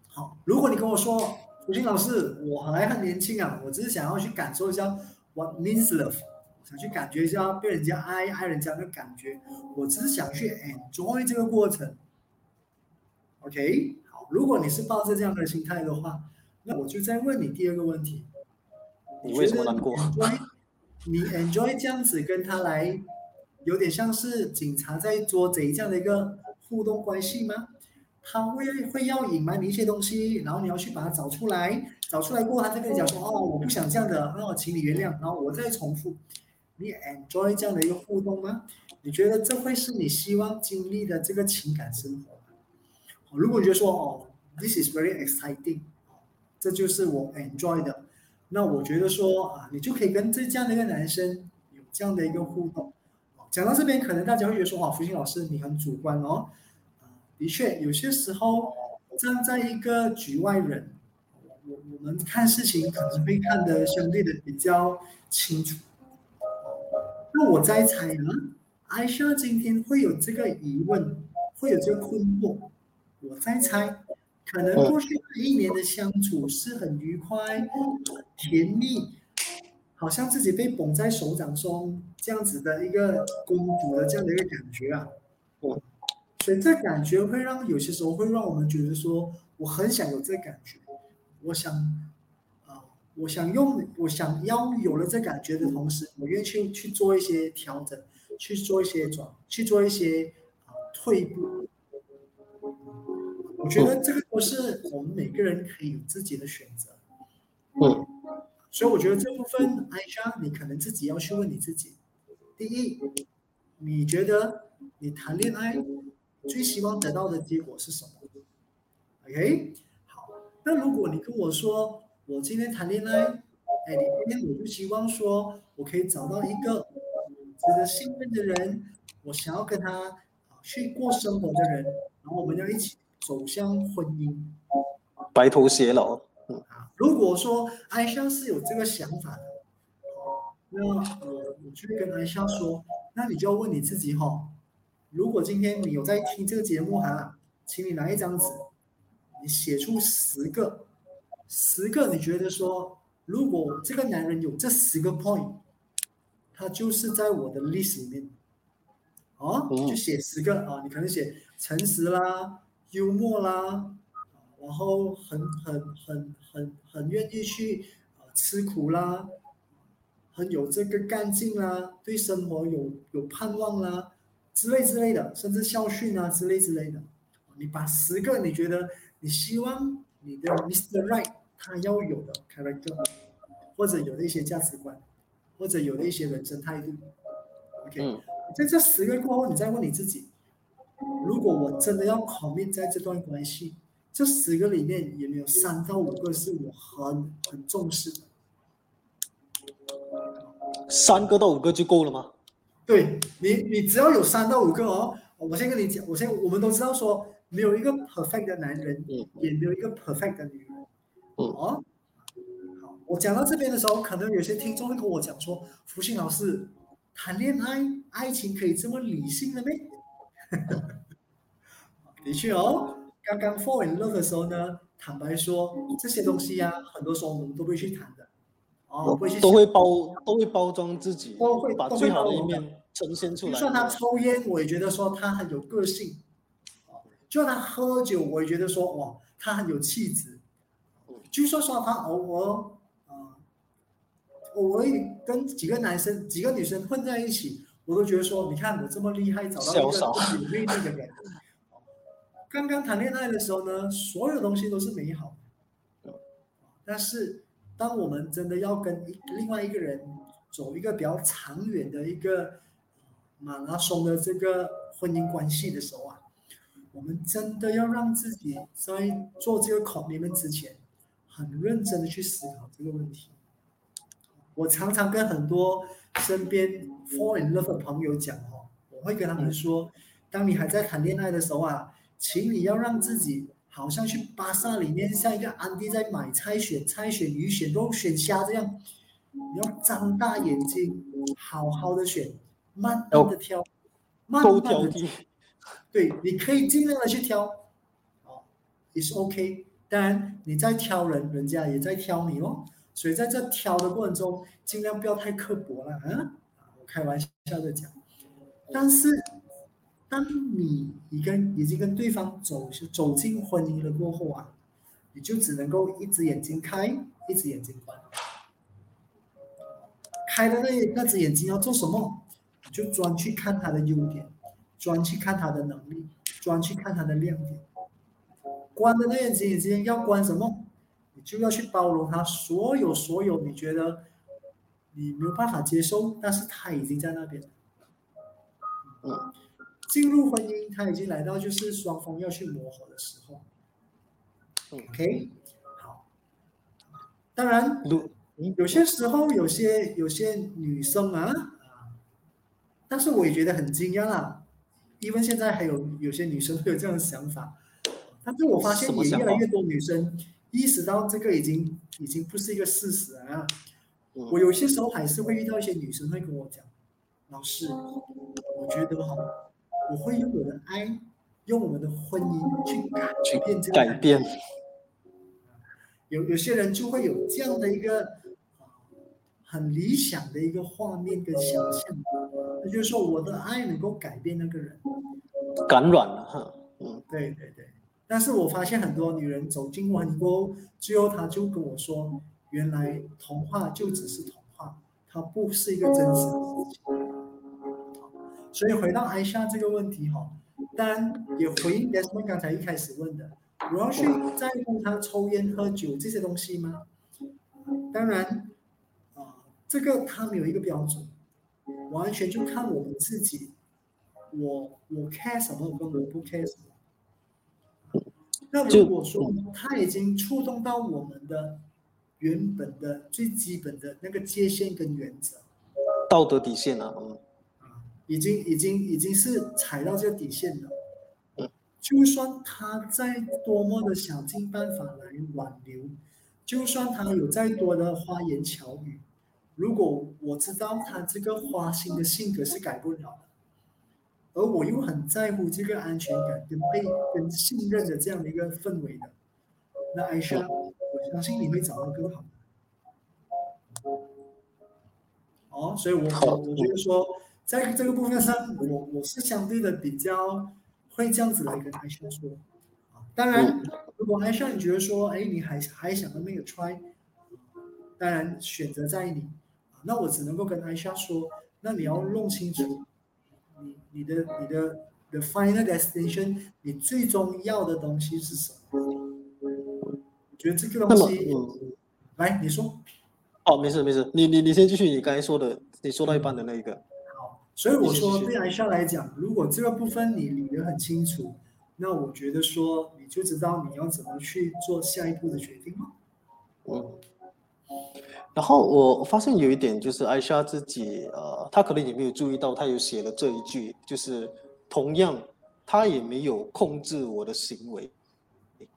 S4: 好，如果你跟我说，吴军老师，我还很年轻啊，我只是想要去感受一下 what means love，想去感觉一下被人家爱爱人家的感觉，我只是想去 enjoy 这个过程。OK，好，如果你是抱着这样的心态的话，那我就再问你第二个问题。
S2: 你为什么难过？
S4: 你 enjoy 这样子跟他来，有点像是警察在捉贼这样的一个互动关系吗？他会会要隐瞒你一些东西，然后你要去把它找出来，找出来过后，他再跟你讲说：“哦，我不想这样的，那哦，请你原谅。”然后我再重复，你 enjoy 这样的一个互动吗？你觉得这会是你希望经历的这个情感生活吗？如果你觉得说：“哦，this is very exciting，这就是我 enjoy 的。”那我觉得说啊，你就可以跟这这样的一个男生有这样的一个互动。讲到这边，可能大家会觉得说，哇，福星老师你很主观哦。啊，的确，有些时候站在一个局外人，我我们看事情可能会看得相对的比较清楚。那我在猜呢，艾莎今天会有这个疑问，会有这个困惑，我在猜。可能过去一年的相处是很愉快、甜蜜，好像自己被捧在手掌中这样子的一个公主的这样的一个感觉啊。所以这感觉会让有些时候会让我们觉得说，我很想有这感觉，我想啊，我想用，我想要有了这感觉的同时，我愿意去去做一些调整，去做一些转，去做一些啊退步。我觉得这个都是我们每个人可以有自己的选择。
S2: 嗯，
S4: 所以我觉得这部分，艾莎，你可能自己要去问你自己：第一，你觉得你谈恋爱最希望得到的结果是什么？OK，好，那如果你跟我说，我今天谈恋爱，哎，你今天我就希望说我可以找到一个值得信任的人，我想要跟他啊去过生活的人，然后我们要一起走向婚姻。
S2: 白头偕老。
S4: 啊，如果说艾莎是有这个想法的，那我我就会跟艾莎说，那你就要问你自己哈，如果今天你有在听这个节目哈，请你拿一张纸，你写出十个，十个你觉得说，如果这个男人有这十个 point，他就是在我的 list 里面，哦，就写十个啊，你可能写诚实啦，幽默啦。然后很很很很很愿意去啊吃苦啦，很有这个干劲啦，对生活有有盼望啦，之类之类的，甚至校训啊之类之类的。你把十个你觉得你希望你的 Mr. Right 他要有的 character，或者有的一些价值观，或者有的一些人生态度，OK，在这十个过后，你再问你自己，如果我真的要 commit 在这段关系。这十个里面有没有三到五个是我很很重视的？
S2: 三个到五个就够了吗？
S4: 对你，你只要有三到五个哦。我先跟你讲，我先我们都知道说，没有一个 perfect 的男人，也没有一个 perfect 的女人。哦，好，我讲到这边的时候，可能有些听众会跟我讲说：“福星老师，谈恋爱爱情可以这么理性的吗？” 的确哦。刚刚 fall in love 的时候呢，坦白说，这些东西呀，很多时候我们都会去谈的，哦，会去
S2: 都会包都会包装自己，
S4: 都会
S2: 把最好的一面呈现出来。
S4: 就算他抽烟，我也觉得说他很有个性，就算他喝酒，我也觉得说哇，他很有气质。就说说他偶尔啊，偶尔跟几个男生、几个女生混在一起，我都觉得说，你看我这么厉害，找到一个有魅力的人。刚刚谈恋爱的时候呢，所有东西都是美好的，但是当我们真的要跟一另外一个人走一个比较长远的一个马拉松的这个婚姻关系的时候啊，我们真的要让自己在做这个 commitment 之前，很认真的去思考这个问题。我常常跟很多身边 fall in love 的朋友讲哦，我会跟他们说，当你还在谈恋爱的时候啊。请你要让自己好像去巴萨里面，像一个安迪在买菜选菜、选鱼、选肉、选虾这样，你要张大眼睛，好好的选，慢慢的挑，慢慢的挑。对，你可以尽量的去挑，哦，也是 OK。当然你在挑人，人家也在挑你哦。所以在这挑的过程中，尽量不要太刻薄了，嗯，我开玩笑的讲，但是。当你已跟已经跟对方走走进婚姻了过后啊，你就只能够一只眼睛开，一只眼睛关。开的那那只眼睛要做什么？就专去看他的优点，专去看他的能力，专去看他的亮点。关的那眼睛眼睛要关什么？你就要去包容他所有所有你觉得你没有办法接受，但是他已经在那边。嗯。进入婚姻，他已经来到就是双方要去磨合的时候。OK，好。当然，有些时候有些有些女生啊啊，但是我也觉得很惊讶啦，因为现在还有有些女生会有这样的想法，但是我发现也越来越多女生意识到这个已经已经不是一个事实啊。我有些时候还是会遇到一些女生会跟我讲，老师，我觉得哈。我会用我的爱，用我们的婚姻去改变这个
S2: 改变。
S4: 有有些人就会有这样的一个很理想的一个画面跟想象，那就是说我的爱能够改变那个人，
S2: 感染了哈。
S4: 嗯，对对对。但是我发现很多女人走进婚姻过后，最后她就跟我说：“原来童话就只是童话，它不是一个真实的事情。所以回到艾莎这个问题哈，当然也回应戴斯蒙刚才一开始问的，我要去在乎他抽烟喝酒这些东西吗？当然，啊，这个他没有一个标准，完全就看我们自己，我我 care 什么我跟我不 care 什么。那如果说他已经触动到我们的原本的最基本的那个界限跟原则，
S2: 道德底线啊，嗯。
S4: 已经已经已经是踩到这个底线了，就算他再多么的想尽办法来挽留，就算他有再多的花言巧语，如果我知道他这个花心的性格是改不了的，而我又很在乎这个安全感跟被跟信任的这样的一个氛围的，那艾莎，我相信你会找到更好的。哦，所以我我我觉得说。在这个部分上，我我是相对的比较会这样子来跟艾莎说啊。当然，如果艾莎你觉得说，哎，你还还想要那个 try，当然选择在你啊。那我只能够跟艾莎说，那你要弄清楚，你你的你的的 final destination，你最终要的东西是什么？我觉得这个东西，来你说。
S2: 哦，没事没事，你你你先继续，你刚才说的，你说到一半的那一个。
S4: 好所以我说，对艾莎来讲，如果这个部分你理得很清楚，那我觉得说你就知道你要怎么去做下一步的决定了。
S2: 嗯。然后我发现有一点就是艾莎自己，呃，她可能也没有注意到，她有写了这一句，就是同样，她也没有控制我的行为。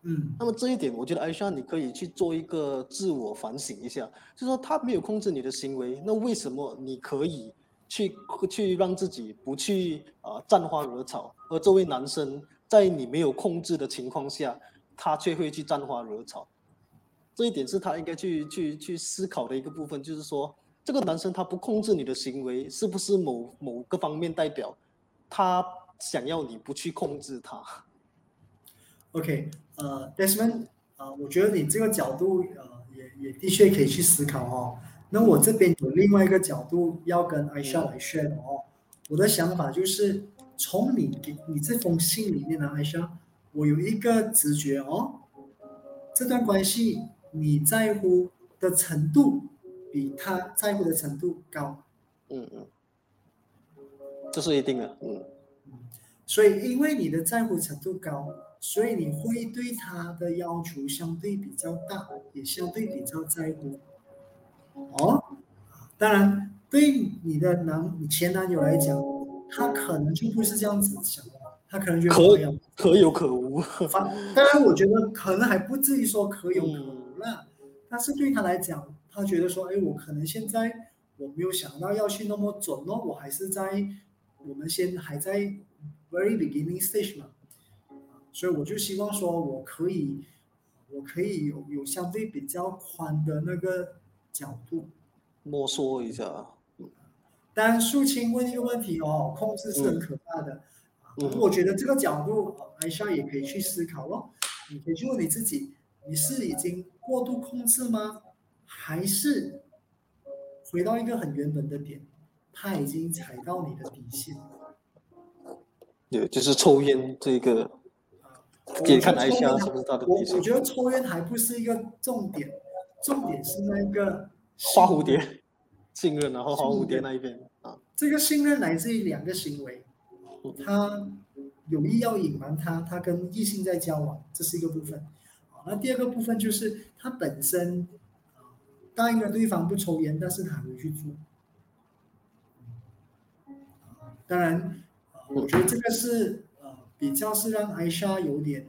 S4: 嗯。
S2: 那么这一点，我觉得艾莎你可以去做一个自我反省一下，就是说她没有控制你的行为，那为什么你可以？去去让自己不去啊沾花惹草，而这位男生在你没有控制的情况下，他却会去沾花惹草，这一点是他应该去去去思考的一个部分，就是说这个男生他不控制你的行为，是不是某某个方面代表他想要你不去控制他
S4: ？OK，呃，Desmond，啊，我觉得你这个角度呃也也的确可以去思考哦。那我这边有另外一个角度要跟艾莎来 share 哦，我的想法就是从你给你这封信里面呢，艾莎，我有一个直觉哦，这段关系你在乎的程度比他在乎的程度高，
S2: 嗯嗯，这是一定的，嗯。
S4: 所以因为你的在乎程度高，所以你会对他的要求相对比较大，也相对比较在乎。哦，当然，对你的男、你前男友来讲，他可能就不是这样子想的，他可能觉得
S2: 可可有可无。
S4: 当然，我觉得可能还不至于说可有可无了，但是对他来讲，他觉得说，哎，我可能现在我没有想到要去那么准哦，我还是在我们先还在 very beginning stage 嘛，所以我就希望说我可以，我可以有有相对比较宽的那个。角度
S2: 摸索一下，
S4: 当然，素清问一个问题哦，控制是很可怕的。我觉得这个角度，艾莎也可以去思考咯。你可以去问你自己：你是已经过度控制吗？还是回到一个很原本的点，他已经踩到你的底线？
S2: 对，就是抽烟这个。也看来一下是不是他的底
S4: 线？我我觉得抽烟还不是一个重点。重点是那个
S2: 花蝴蝶信任，然后花蝴蝶那一边啊，
S4: 这个信任来自于两个行为，他有意要隐瞒他，他跟异性在交往，这是一个部分。那第二个部分就是他本身答应了对方不抽烟，但是他会去做。当然，我觉得这个是呃比较是让艾莎有点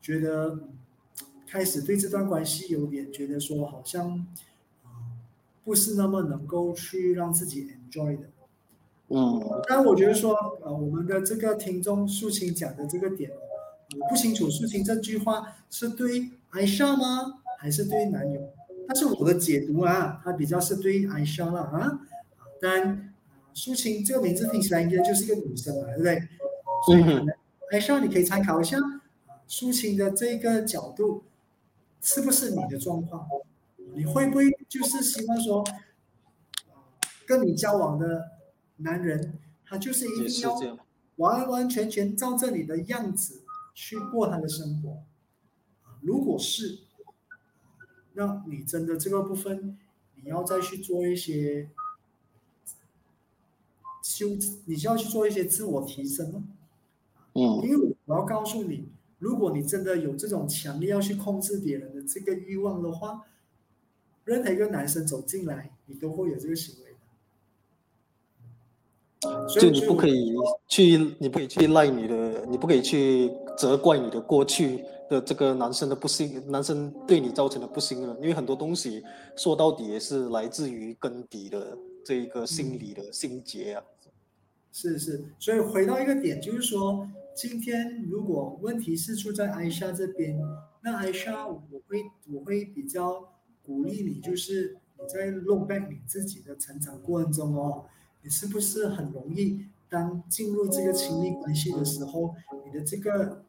S4: 觉得。开始对这段关系有点觉得说，好像啊不是那么能够去让自己 enjoy 的。
S2: 嗯，
S4: 但我觉得说，呃，我们的这个听众素清讲的这个点，我不清楚素清这句话是对艾莎吗，还是对男友？但是我的解读啊，它比较是对艾莎了啊。当然，素清这个名字听起来应该就是一个女生嘛，对不对？所以艾莎你可以参考一下抒情的这个角度。是不是你的状况？你会不会就是希望说，跟你交往的男人，他就是一定要完完全全照着你的样子去过他的生活？如果是，那你真的这个部分，你要再去做一些修，你就要去做一些自我提升了。
S2: 嗯，
S4: 因为我要告诉你，如果你真的有这种强烈要去控制别人的这个欲望的话，任何一个男生走进来，你都会有这个行为
S2: 的。就你不可以去，你不可以去赖你的，你不可以去责怪你的过去的这个男生的不幸，男生对你造成的不幸了。因为很多东西说到底也是来自于根底的这一个心理的心结啊。
S4: 是是，所以回到一个点，就是说。今天如果问题是出在艾莎这边，那艾莎我会我会比较鼓励你，就是你在 look back 你自己的成长过程中哦，你是不是很容易当进入这个亲密关系的时候，你的这个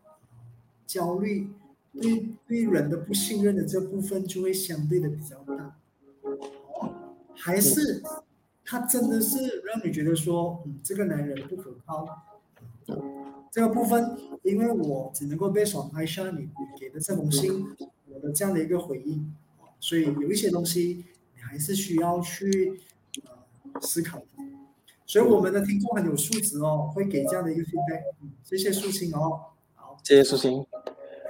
S4: 焦虑对对人的不信任的这部分就会相对的比较大，还是他真的是让你觉得说，嗯，这个男人不可靠？这个部分，因为我只能够被爽拍下你给的这封信，我的这样的一个回应，所以有一些东西你还是需要去呃思考。所以我们的听众很有素质哦，会给这样的一个 feedback。谢谢素心哦，好，
S2: 谢谢素心。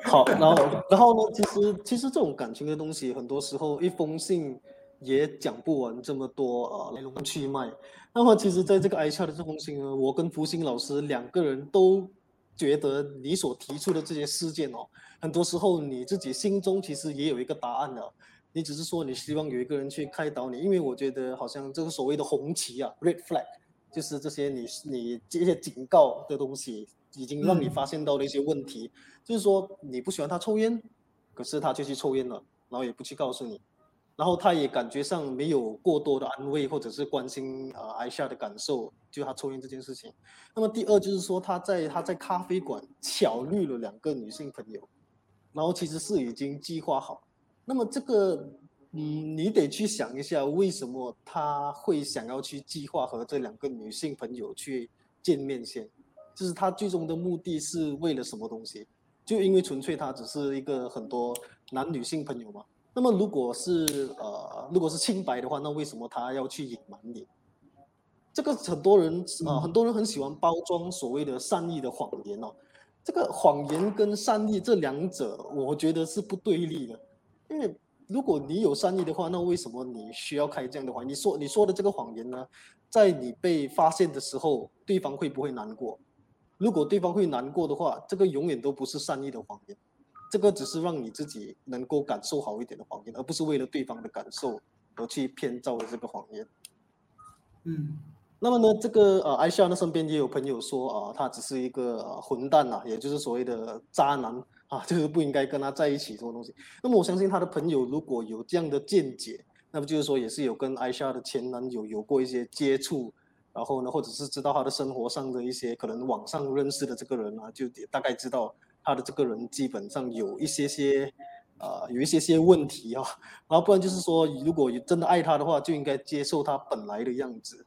S2: 好，然后然后呢，其实其实这种感情的东西，很多时候一封信也讲不完这么多啊来龙去脉。那么其实，在这个 iChat 的这封信呢，我跟福星老师两个人都觉得你所提出的这些事件哦，很多时候你自己心中其实也有一个答案的，你只是说你希望有一个人去开导你，因为我觉得好像这个所谓的红旗啊，red flag，就是这些你你这些警告的东西，已经让你发现到了一些问题，就是说你不喜欢他抽烟，可是他就去抽烟了，然后也不去告诉你。然后他也感觉上没有过多的安慰或者是关心啊艾夏的感受，就他抽烟这件事情。那么第二就是说他在他在咖啡馆巧遇了两个女性朋友，然后其实是已经计划好。那么这个嗯，你得去想一下，为什么他会想要去计划和这两个女性朋友去见面先？就是他最终的目的是为了什么东西？就因为纯粹他只是一个很多男女性朋友嘛？那么，如果是呃，如果是清白的话，那为什么他要去隐瞒你？这个很多人啊，很多人很喜欢包装所谓的善意的谎言哦。这个谎言跟善意这两者，我觉得是不对立的。因为如果你有善意的话，那为什么你需要开这样的谎？你说你说的这个谎言呢，在你被发现的时候，对方会不会难过？如果对方会难过的话，这个永远都不是善意的谎言。这个只是让你自己能够感受好一点的谎言，而不是为了对方的感受而去编造的这个谎言。
S4: 嗯，
S2: 那么呢，这个呃，艾夏呢身边也有朋友说啊，他只是一个混蛋呐，也就是所谓的渣男啊，就是不应该跟他在一起这种东西。那么我相信他的朋友如果有这样的见解，那么就是说也是有跟艾莎的前男友有过一些接触，然后呢，或者是知道他的生活上的一些可能网上认识的这个人啊，就大概知道。他的这个人基本上有一些些，呃，有一些些问题啊，然后不然就是说，如果真的爱他的话，就应该接受他本来的样子。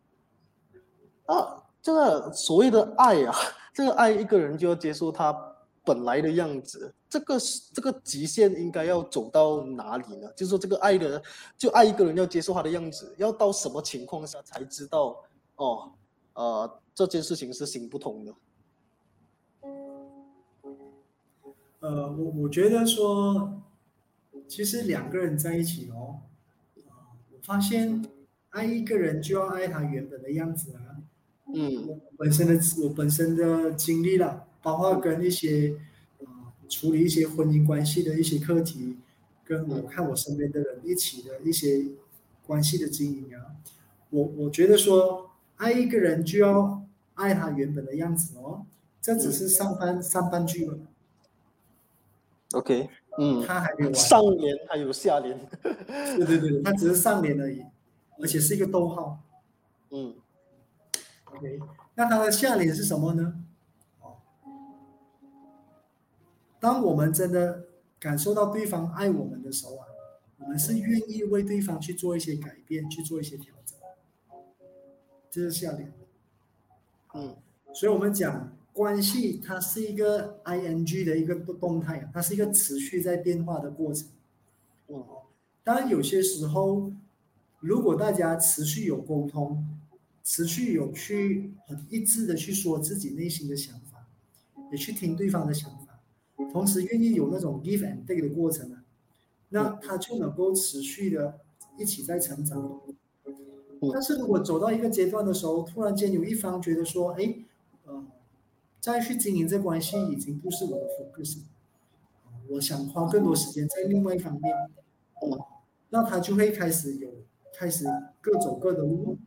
S2: 啊，这个所谓的爱啊，这个爱一个人就要接受他本来的样子，这个这个极限应该要走到哪里呢？就是说，这个爱的，就爱一个人要接受他的样子，要到什么情况下才知道？哦，呃，这件事情是行不通的。
S4: 呃，我我觉得说，其实两个人在一起哦，我发现爱一个人就要爱他原本的样子啊。
S2: 嗯，
S4: 我本身的我本身的经历了，包括跟一些呃处理一些婚姻关系的一些课题，跟我看我身边的人一起的一些关系的经营啊，我我觉得说爱一个人就要爱他原本的样子哦，这只是上半上半句了。
S2: OK，嗯，
S4: 他还没有完，
S2: 上联还有下联，
S4: 对对对，他只是上联而已，而且是一个逗号，
S2: 嗯
S4: ，OK，那他的下联是什么呢？当我们真的感受到对方爱我们的时候啊，我们是愿意为对方去做一些改变，去做一些调整，这是下联。
S2: 嗯，
S4: 所以我们讲关系，它是一个 ing 的一个动态，它是一个持续在变化的过程。
S2: 哦，
S4: 当然有些时候，如果大家持续有沟通，持续有去很一致的去说自己内心的想法，也去听对方的想法，同时愿意有那种 give and take 的过程啊，那他就能够持续的一起在成长。但是如果走到一个阶段的时候，突然间有一方觉得说，哎，呃，再去经营这关系已经不是我的 focus，我想花更多时间在另外一方面，哦，那他就会开始有开始各走各的路。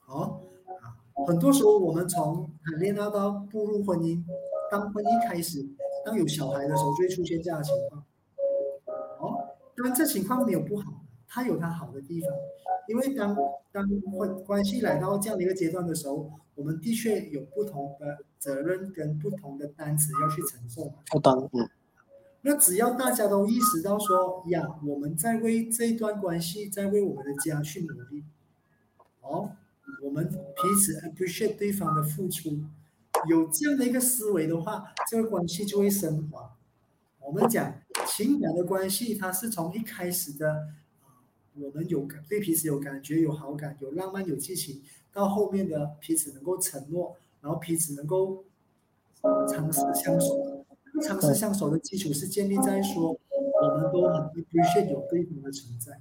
S4: 好啊，很多时候我们从谈恋爱到步入婚姻，当婚姻开始，当有小孩的时候，就会出现这样的情况。哦，当然这情况没有不好，它有它好的地方，因为当当关关系来到这样的一个阶段的时候，我们的确有不同的责任跟不同的担子要去承受。
S2: 负担，嗯。
S4: 那只要大家都意识到说呀，我们在为这一段关系，在为我们的家去努力，哦。我们彼此 appreciate 对方的付出，有这样的一个思维的话，这个关系就会升华。我们讲情感的关系，它是从一开始的，我们有感对彼此有感觉、有好感、有浪漫、有激情，到后面的彼此能够承诺，然后彼此能够长时相守。长时相守的基础是建立在说，我们都很 appreciate 有对方的存在。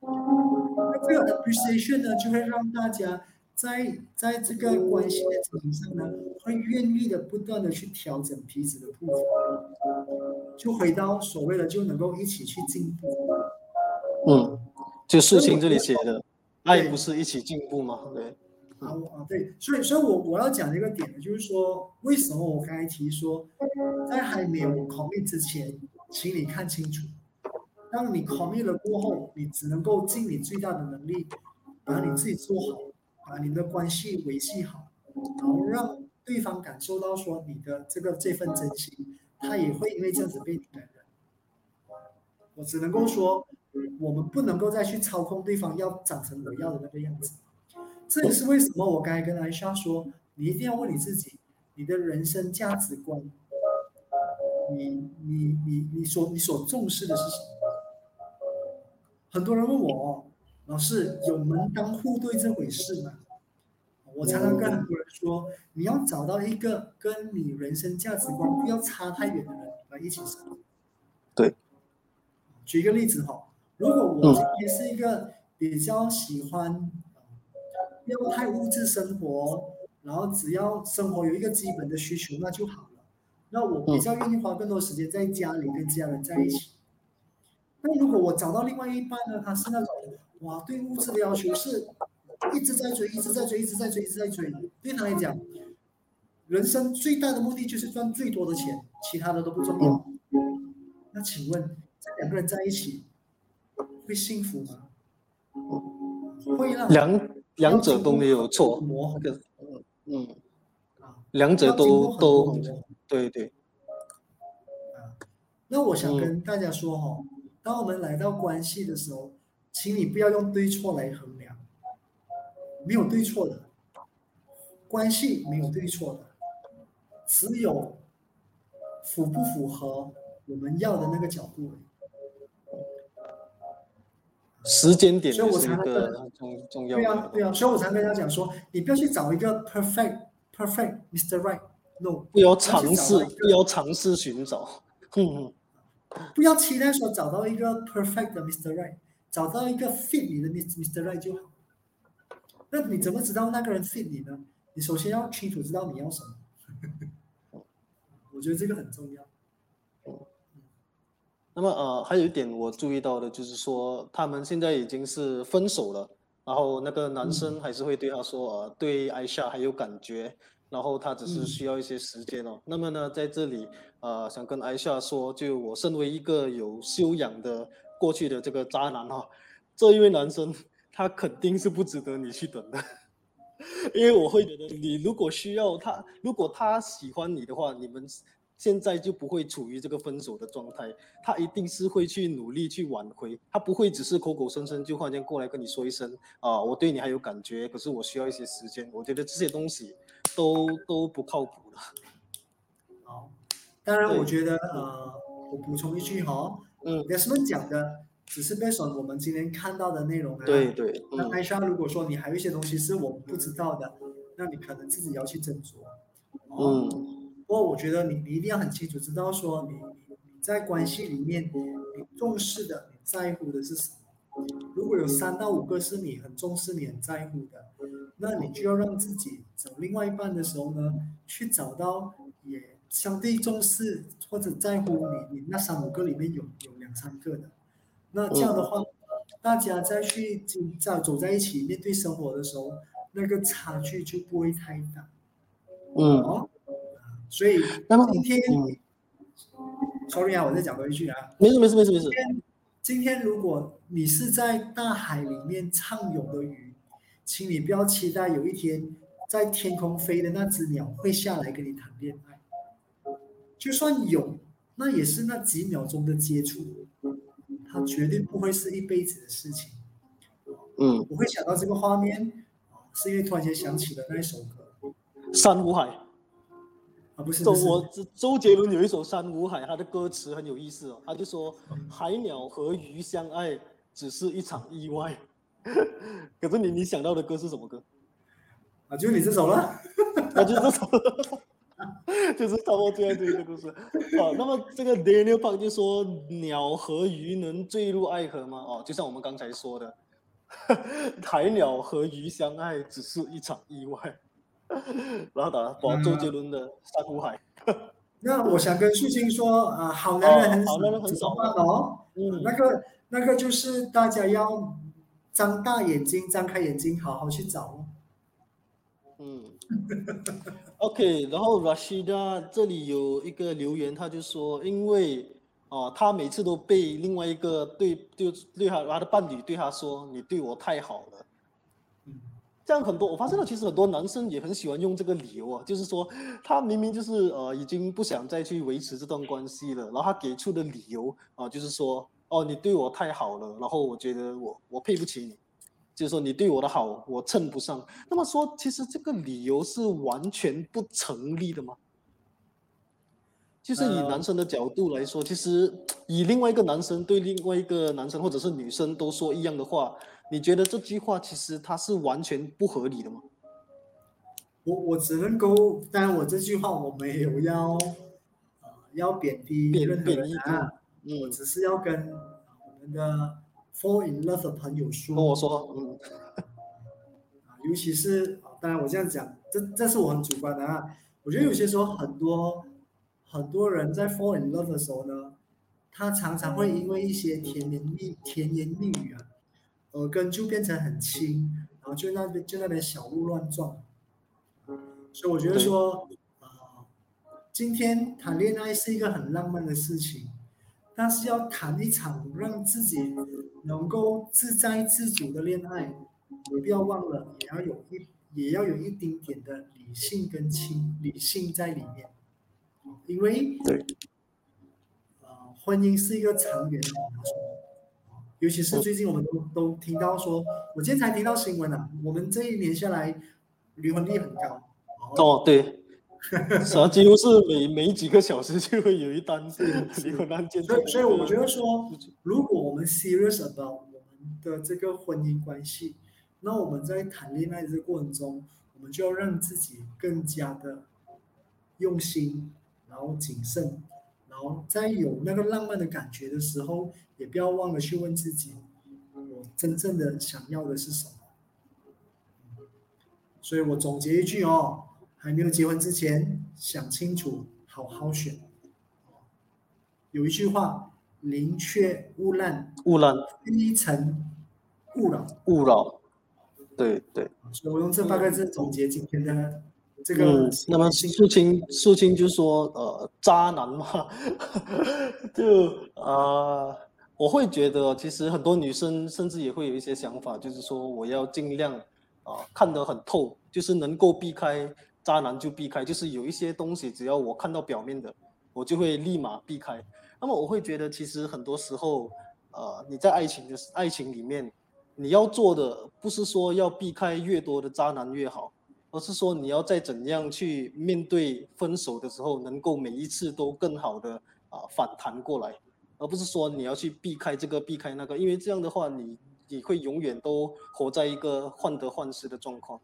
S4: 那这个 appreciation 呢，就会让大家在在这个关系的经营上呢，会愿意的不断的去调整彼此的步伐，就回到所谓的就能够一起去进步。
S2: 嗯，就事情这里写的，爱不是一起进步吗？对。
S4: 啊啊对，所以所以我我要讲的一个点呢，就是说为什么我刚才提说，在还没有 commit 之前，请你看清楚。当你 commit 了过后，你只能够尽你最大的能力，把你自己做好，把你们的关系维系好，然后让对方感受到说你的这个这份真心，他也会因为这样子被你感染。我只能够说，我们不能够再去操控对方要长成我要的那个样子。这也是为什么我刚才跟艾莎说，你一定要问你自己，你的人生价值观，你你你你所你所重视的是什么？很多人问我，老师有门当户对这回事吗？我常常跟很多人说，你要找到一个跟你人生价值观不要差太远的人来一起生活。
S2: 对。
S4: 举一个例子哈，如果我今天是一个比较喜欢，不要太物质生活，然后只要生活有一个基本的需求那就好了。那我比较愿意花更多时间在家里跟家人在一起。那如果我找到另外一半呢？他是那种哇，对物质的要求是一直在追，一直在追，一直在追，一直在追。对他来讲，人生最大的目的就是赚最多的钱，其他的都不重要。那请问，这两个人在一起会幸福吗？会让
S2: 两两者都没有错，磨合的，嗯嗯，两者都都对对。
S4: 啊，那我想跟大家说哈。当我们来到关系的时候，请你不要用对错来衡量，没有对错的，关系没有对错的，只有符不符合我们要的那个角度。
S2: 时间点
S4: 所以我才
S2: 个重重要。
S4: 对啊，对啊，所以我才跟他讲说，你不要去找一个 perfect perfect Mr. Right，no，
S2: 不要尝试，不要尝试寻找，哼。
S4: 不要期待说找到一个 perfect 的 Mr. Right，找到一个 fit 你的 Mr. Right 就好。那你怎么知道那个人 fit 你呢？你首先要清楚知道你要什么。我觉得这个很重要。
S2: 那么呃，还有一点我注意到的就是说，他们现在已经是分手了，然后那个男生还是会对他说，呃，对艾夏还有感觉。然后他只是需要一些时间哦。那么呢，在这里，呃，想跟艾夏说，就我身为一个有修养的过去的这个渣男哈，这一位男生他肯定是不值得你去等的，因为我会觉得，你如果需要他，如果他喜欢你的话，你们现在就不会处于这个分手的状态，他一定是会去努力去挽回，他不会只是口口声声就忽然间过来跟你说一声啊，我对你还有感觉，可是我需要一些时间。我觉得这些东西都都不靠谱的。
S4: 好，当然我觉得呃，我补充一句哈，
S2: 嗯
S4: ，Desmond 讲的只是 based on 我们今天看到的内容啊。
S2: 对对，嗯
S4: 那艾莎，如果说你还有一些东西是我们不知道的，那你可能自己要去斟酌。哦，
S2: 嗯
S4: 不过我觉得你你一定要很清楚知道说你你你在关系里面你重视的、你在乎的是什么。如果有三到五个是你很重视、你很在乎的，那你就要让自己找另外一半的时候呢，去找到也相对重视或者在乎你你那三五个里面有有两三个的。那这样的话，大家再去经在走在一起面对生活的时候，那个差距就不会太大。
S2: 嗯，
S4: 哦，所以
S2: 那么
S4: 今天、
S2: 嗯
S4: sorry 啊，我再讲多一句啊，
S2: 没事没事没事没事，
S4: 今天如果你是在大海里面畅游的鱼，请你不要期待有一天在天空飞的那只鸟会下来跟你谈恋爱。就算有，那也是那几秒钟的接触，它绝对不会是一辈子的事情。
S2: 嗯，
S4: 我会想到这个画面，啊是因为突然间想起了那一首歌
S2: 珊瑚海，
S4: 啊，不是，
S2: 周周杰伦有一首《珊瑚海》，他的歌词很有意思哦，他就说海鸟和鱼相爱只是一场意外。可是你你想到的歌是什么歌？
S4: 啊，就是你这首了。
S2: 啊，就是这首，就是差不多这样子一个故事。哦，那么这个 Daniel Park 就说鸟和鱼能坠入爱河吗？哦，就像我们刚才说的，海鸟和鱼相爱只是一场意外。然后打把周杰伦的《珊瑚海》。
S4: 那我想跟素清说，啊、好男人很少，
S2: 哦好男人很少
S4: 哦？
S2: 嗯
S4: 那个那个就是大家要张大眼睛、张开眼睛，好好去找哦。
S2: 嗯，OK，然后 Rashida 这里有一个留言，他就说，因为啊、他每次都被另外一个对对对他他的伴侣对他说，你对我太好了。
S4: 嗯
S2: 这样很多，我发现了，其实很多男生也很喜欢用这个理由啊，就是说他明明就是呃已经不想再去维持这段关系了，然后他给出的理由啊、就是说哦你对我太好了，然后我觉得我我配不起你，就是说你对我的好我称不上。那么说，其实这个理由是完全不成立的吗？就是以
S4: 呃
S2: 男生的角度来说，其实以另外一个男生对另外一个男生或者是女生都说一样的话，你觉得这句话其实它是完全不合理的吗？
S4: 我我只能够，当然我这句话我没有要呃要贬低
S2: 贬
S4: 任何
S2: 贬义
S4: 人啊，我
S2: 嗯，
S4: 只是要跟呃我们的 fall in love 的朋友说，
S2: 跟我说，嗯
S4: 啊，尤其是啊当然我这样讲，这这是我很主观的啊。我觉得有些时候很多很多人在 fall in love 的时候呢，他常常会因为一些甜言蜜甜言蜜语啊，耳根就变成很轻，然后就那边就那边小鹿乱撞。所以我觉得说，呃，今天谈恋爱是一个很浪漫的事情，但是要谈一场让自己能够自在自主的恋爱，你不要忘了，也要有一也要有一丁点的理性跟情理性在里面，因为
S2: 对，
S4: 呃，婚姻是一个长远的尤其是最近我们都都听到说，我今天才听到新闻啊，我们这一年下来离婚率很高，
S2: 哦，对，是啊，几乎是每每几个小时就会有一单离婚案件。
S4: 所以，所以我觉得说，如果我们 serious about 我们的这个婚姻关系，那我们在谈恋爱的这个过程中，我们就要让自己更加的用心，然后谨慎，然后在有那个浪漫的感觉的时候，也不要忘了去问自己，我真正的想要的是什么。所以我总结一句哦，还没有结婚之前，想清楚，好好选。有一句话：“宁缺毋滥，
S2: 勿滥
S4: 非诚勿扰。
S2: 勿扰，对对。”
S4: 所以我用这八个字总结今天的这个
S2: 嗯，那么
S4: 信
S2: 素清素清就说，呃，渣男嘛，就啊、呃我会觉得其实很多女生甚至也会有一些想法，就是说我要尽量啊、看得很透，就是能够避开渣男就避开，就是有一些东西只要我看到表面的我就会立马避开。那么我会觉得，其实很多时候，呃，你在爱情的爱情里面，你要做的不是说要避开越多的渣男越好，而是说你要在怎样去面对分手的时候，能够每一次都更好的啊反弹过来，而不是说你要去避开这个避开那个，因为这样的话，你你会永远都活在一个患得患失的状况。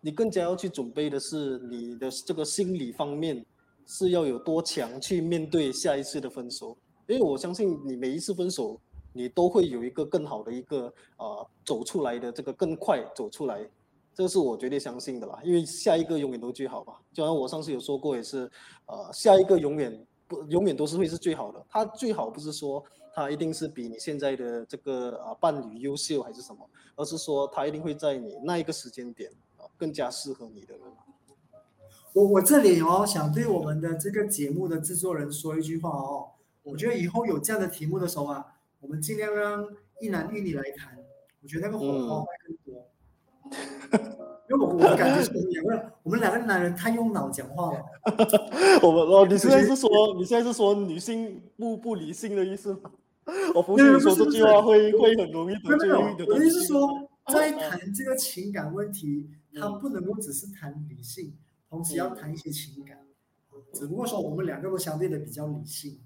S2: 你更加要去准备的是你的这个心理方面。是要有多强去面对下一次的分手，因为我相信你每一次分手，你都会有一个更好的一个呃走出来的这个更快走出来，这是我绝对相信的啦。因为下一个永远都最好吧，就像我上次有说过也是，呃，下一个永远不永远都是会是最好的。他最好不是说他一定是比你现在的这个啊伴侣优秀还是什么，而是说他一定会在你那一个时间点更加适合你的人。
S4: 我我这里哦，想对我们的这个节目的制作人说一句话哦，我觉得以后有这样的题目的时候啊，我们尽量让一男一女来谈，我觉得那个火花会更多。因为我我感觉是我们两个我们两个男人太用脑讲话了。
S2: 我们哦，你现在是说你现在是说女性不不理性的意思吗？我不是说这句话会会很容易得罪的。
S4: 我的意思是说，在谈这个情感问题，它不能够只是谈理性。同时要谈一些情感，只不过说我们两个都相对的比较理性。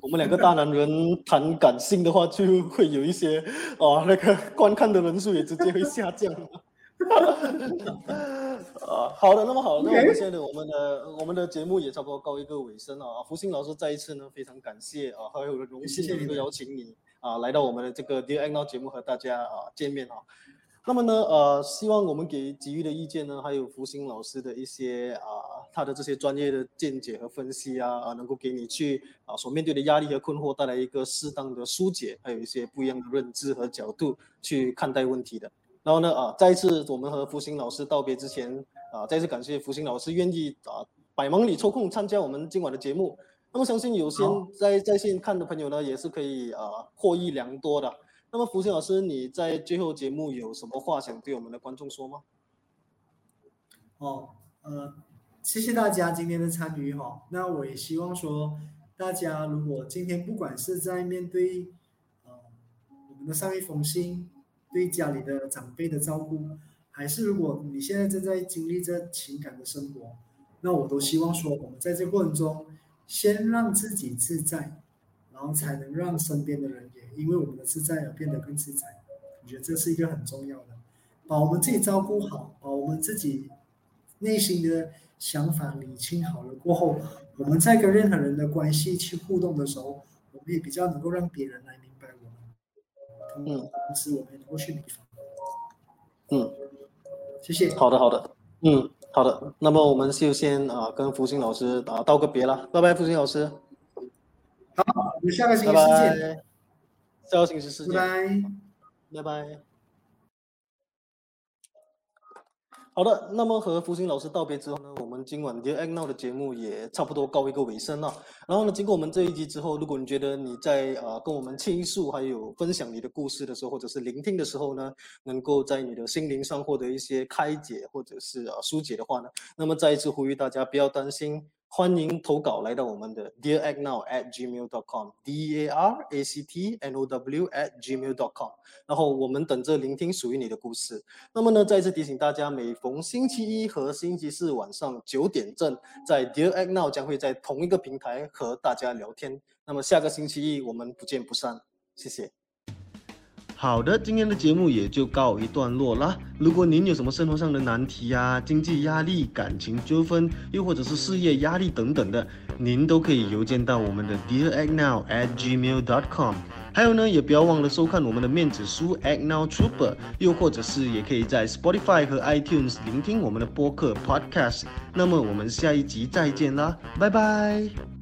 S2: 我们两个大男人谈感性的话，就会有一些啊，那个观看的人数也直接会下降。啊，好的，那么好，那我们现在我们的我们的节目也差不多告一个尾声了啊。福星老师再一次呢，非常感谢啊，还有荣幸能够邀请你啊，来到我们的这个 Dear Angel 节目和大家啊见面啊。那么呢，呃，希望我们给给予的意见呢，还有福星老师的一些啊，他的这些专业的见解和分析啊，啊，能够给你去啊所面对的压力和困惑带来一个适当的疏解，还有一些不一样的认知和角度去看待问题的。然后呢，啊，再一次我们和福星老师道别之前啊，再次感谢福星老师愿意啊百忙里抽空参加我们今晚的节目。那么相信有些在在线看的朋友呢，也是可以啊获益良多的。那么福星老师，你在最后节目有什么话想对我们的观众说吗？
S4: 哦，呃，谢谢大家今天的参与哈。那我也希望说，大家如果今天不管是在面对呃我们的上一封信，对家里的长辈的照顾，还是如果你现在正在经历着情感的生活，那我都希望说，我们在这过程中，先让自己自在，然后才能让身边的人。因为我们的自在而变得更自在，我觉得这是一个很重要的。把我们自己照顾好，把我们自己内心的想法理清好了过后，我们在跟任何人的关系去互动的时候，我们也比较能够让别人来明白我们。嗯，同时我们也能够去理解。
S2: 嗯，
S4: 谢谢。
S2: 好的，好的。嗯，好的。那么我们就先啊跟福星老师啊道个别了，拜拜，福星老师。
S4: 好，我们下个星期见。
S2: 下个星期四见，
S4: 拜拜，
S2: 拜拜。好的，那么和福星老师道别之后呢，我们今晚 Dear a g Now 的节目也差不多告一个尾声了。然后呢，经过我们这一集之后，如果你觉得你在呃跟我们倾诉，还有分享你的故事的时候，或者是聆听的时候呢，能够在你的心灵上获得一些开解，或者是呃疏解的话呢，那么再一次呼吁大家不要担心。欢迎投稿来到我们的 dearactnow at gmail dot com，d a r a c t n o w at gmail dot com，然后我们等着聆听属于你的故事。那么呢，再次提醒大家，每逢星期一和星期四晚上九点正，在 Dear Act Now 将会在同一个平台和大家聊天。那么下个星期一我们不见不散，谢谢。
S1: 好的，今天的节目也就告一段落啦。如果您有什么生活上的难题呀、经济压力、感情纠纷，又或者是事业压力等等的，您都可以邮件到我们的 dearactnow@gmail.com。还有呢，也不要忘了收看我们的面子书 Act Now Trooper，又或者是也可以在 Spotify 和 iTunes 聆听我们的播客 Podcast。那么我们下一集再见啦，拜拜。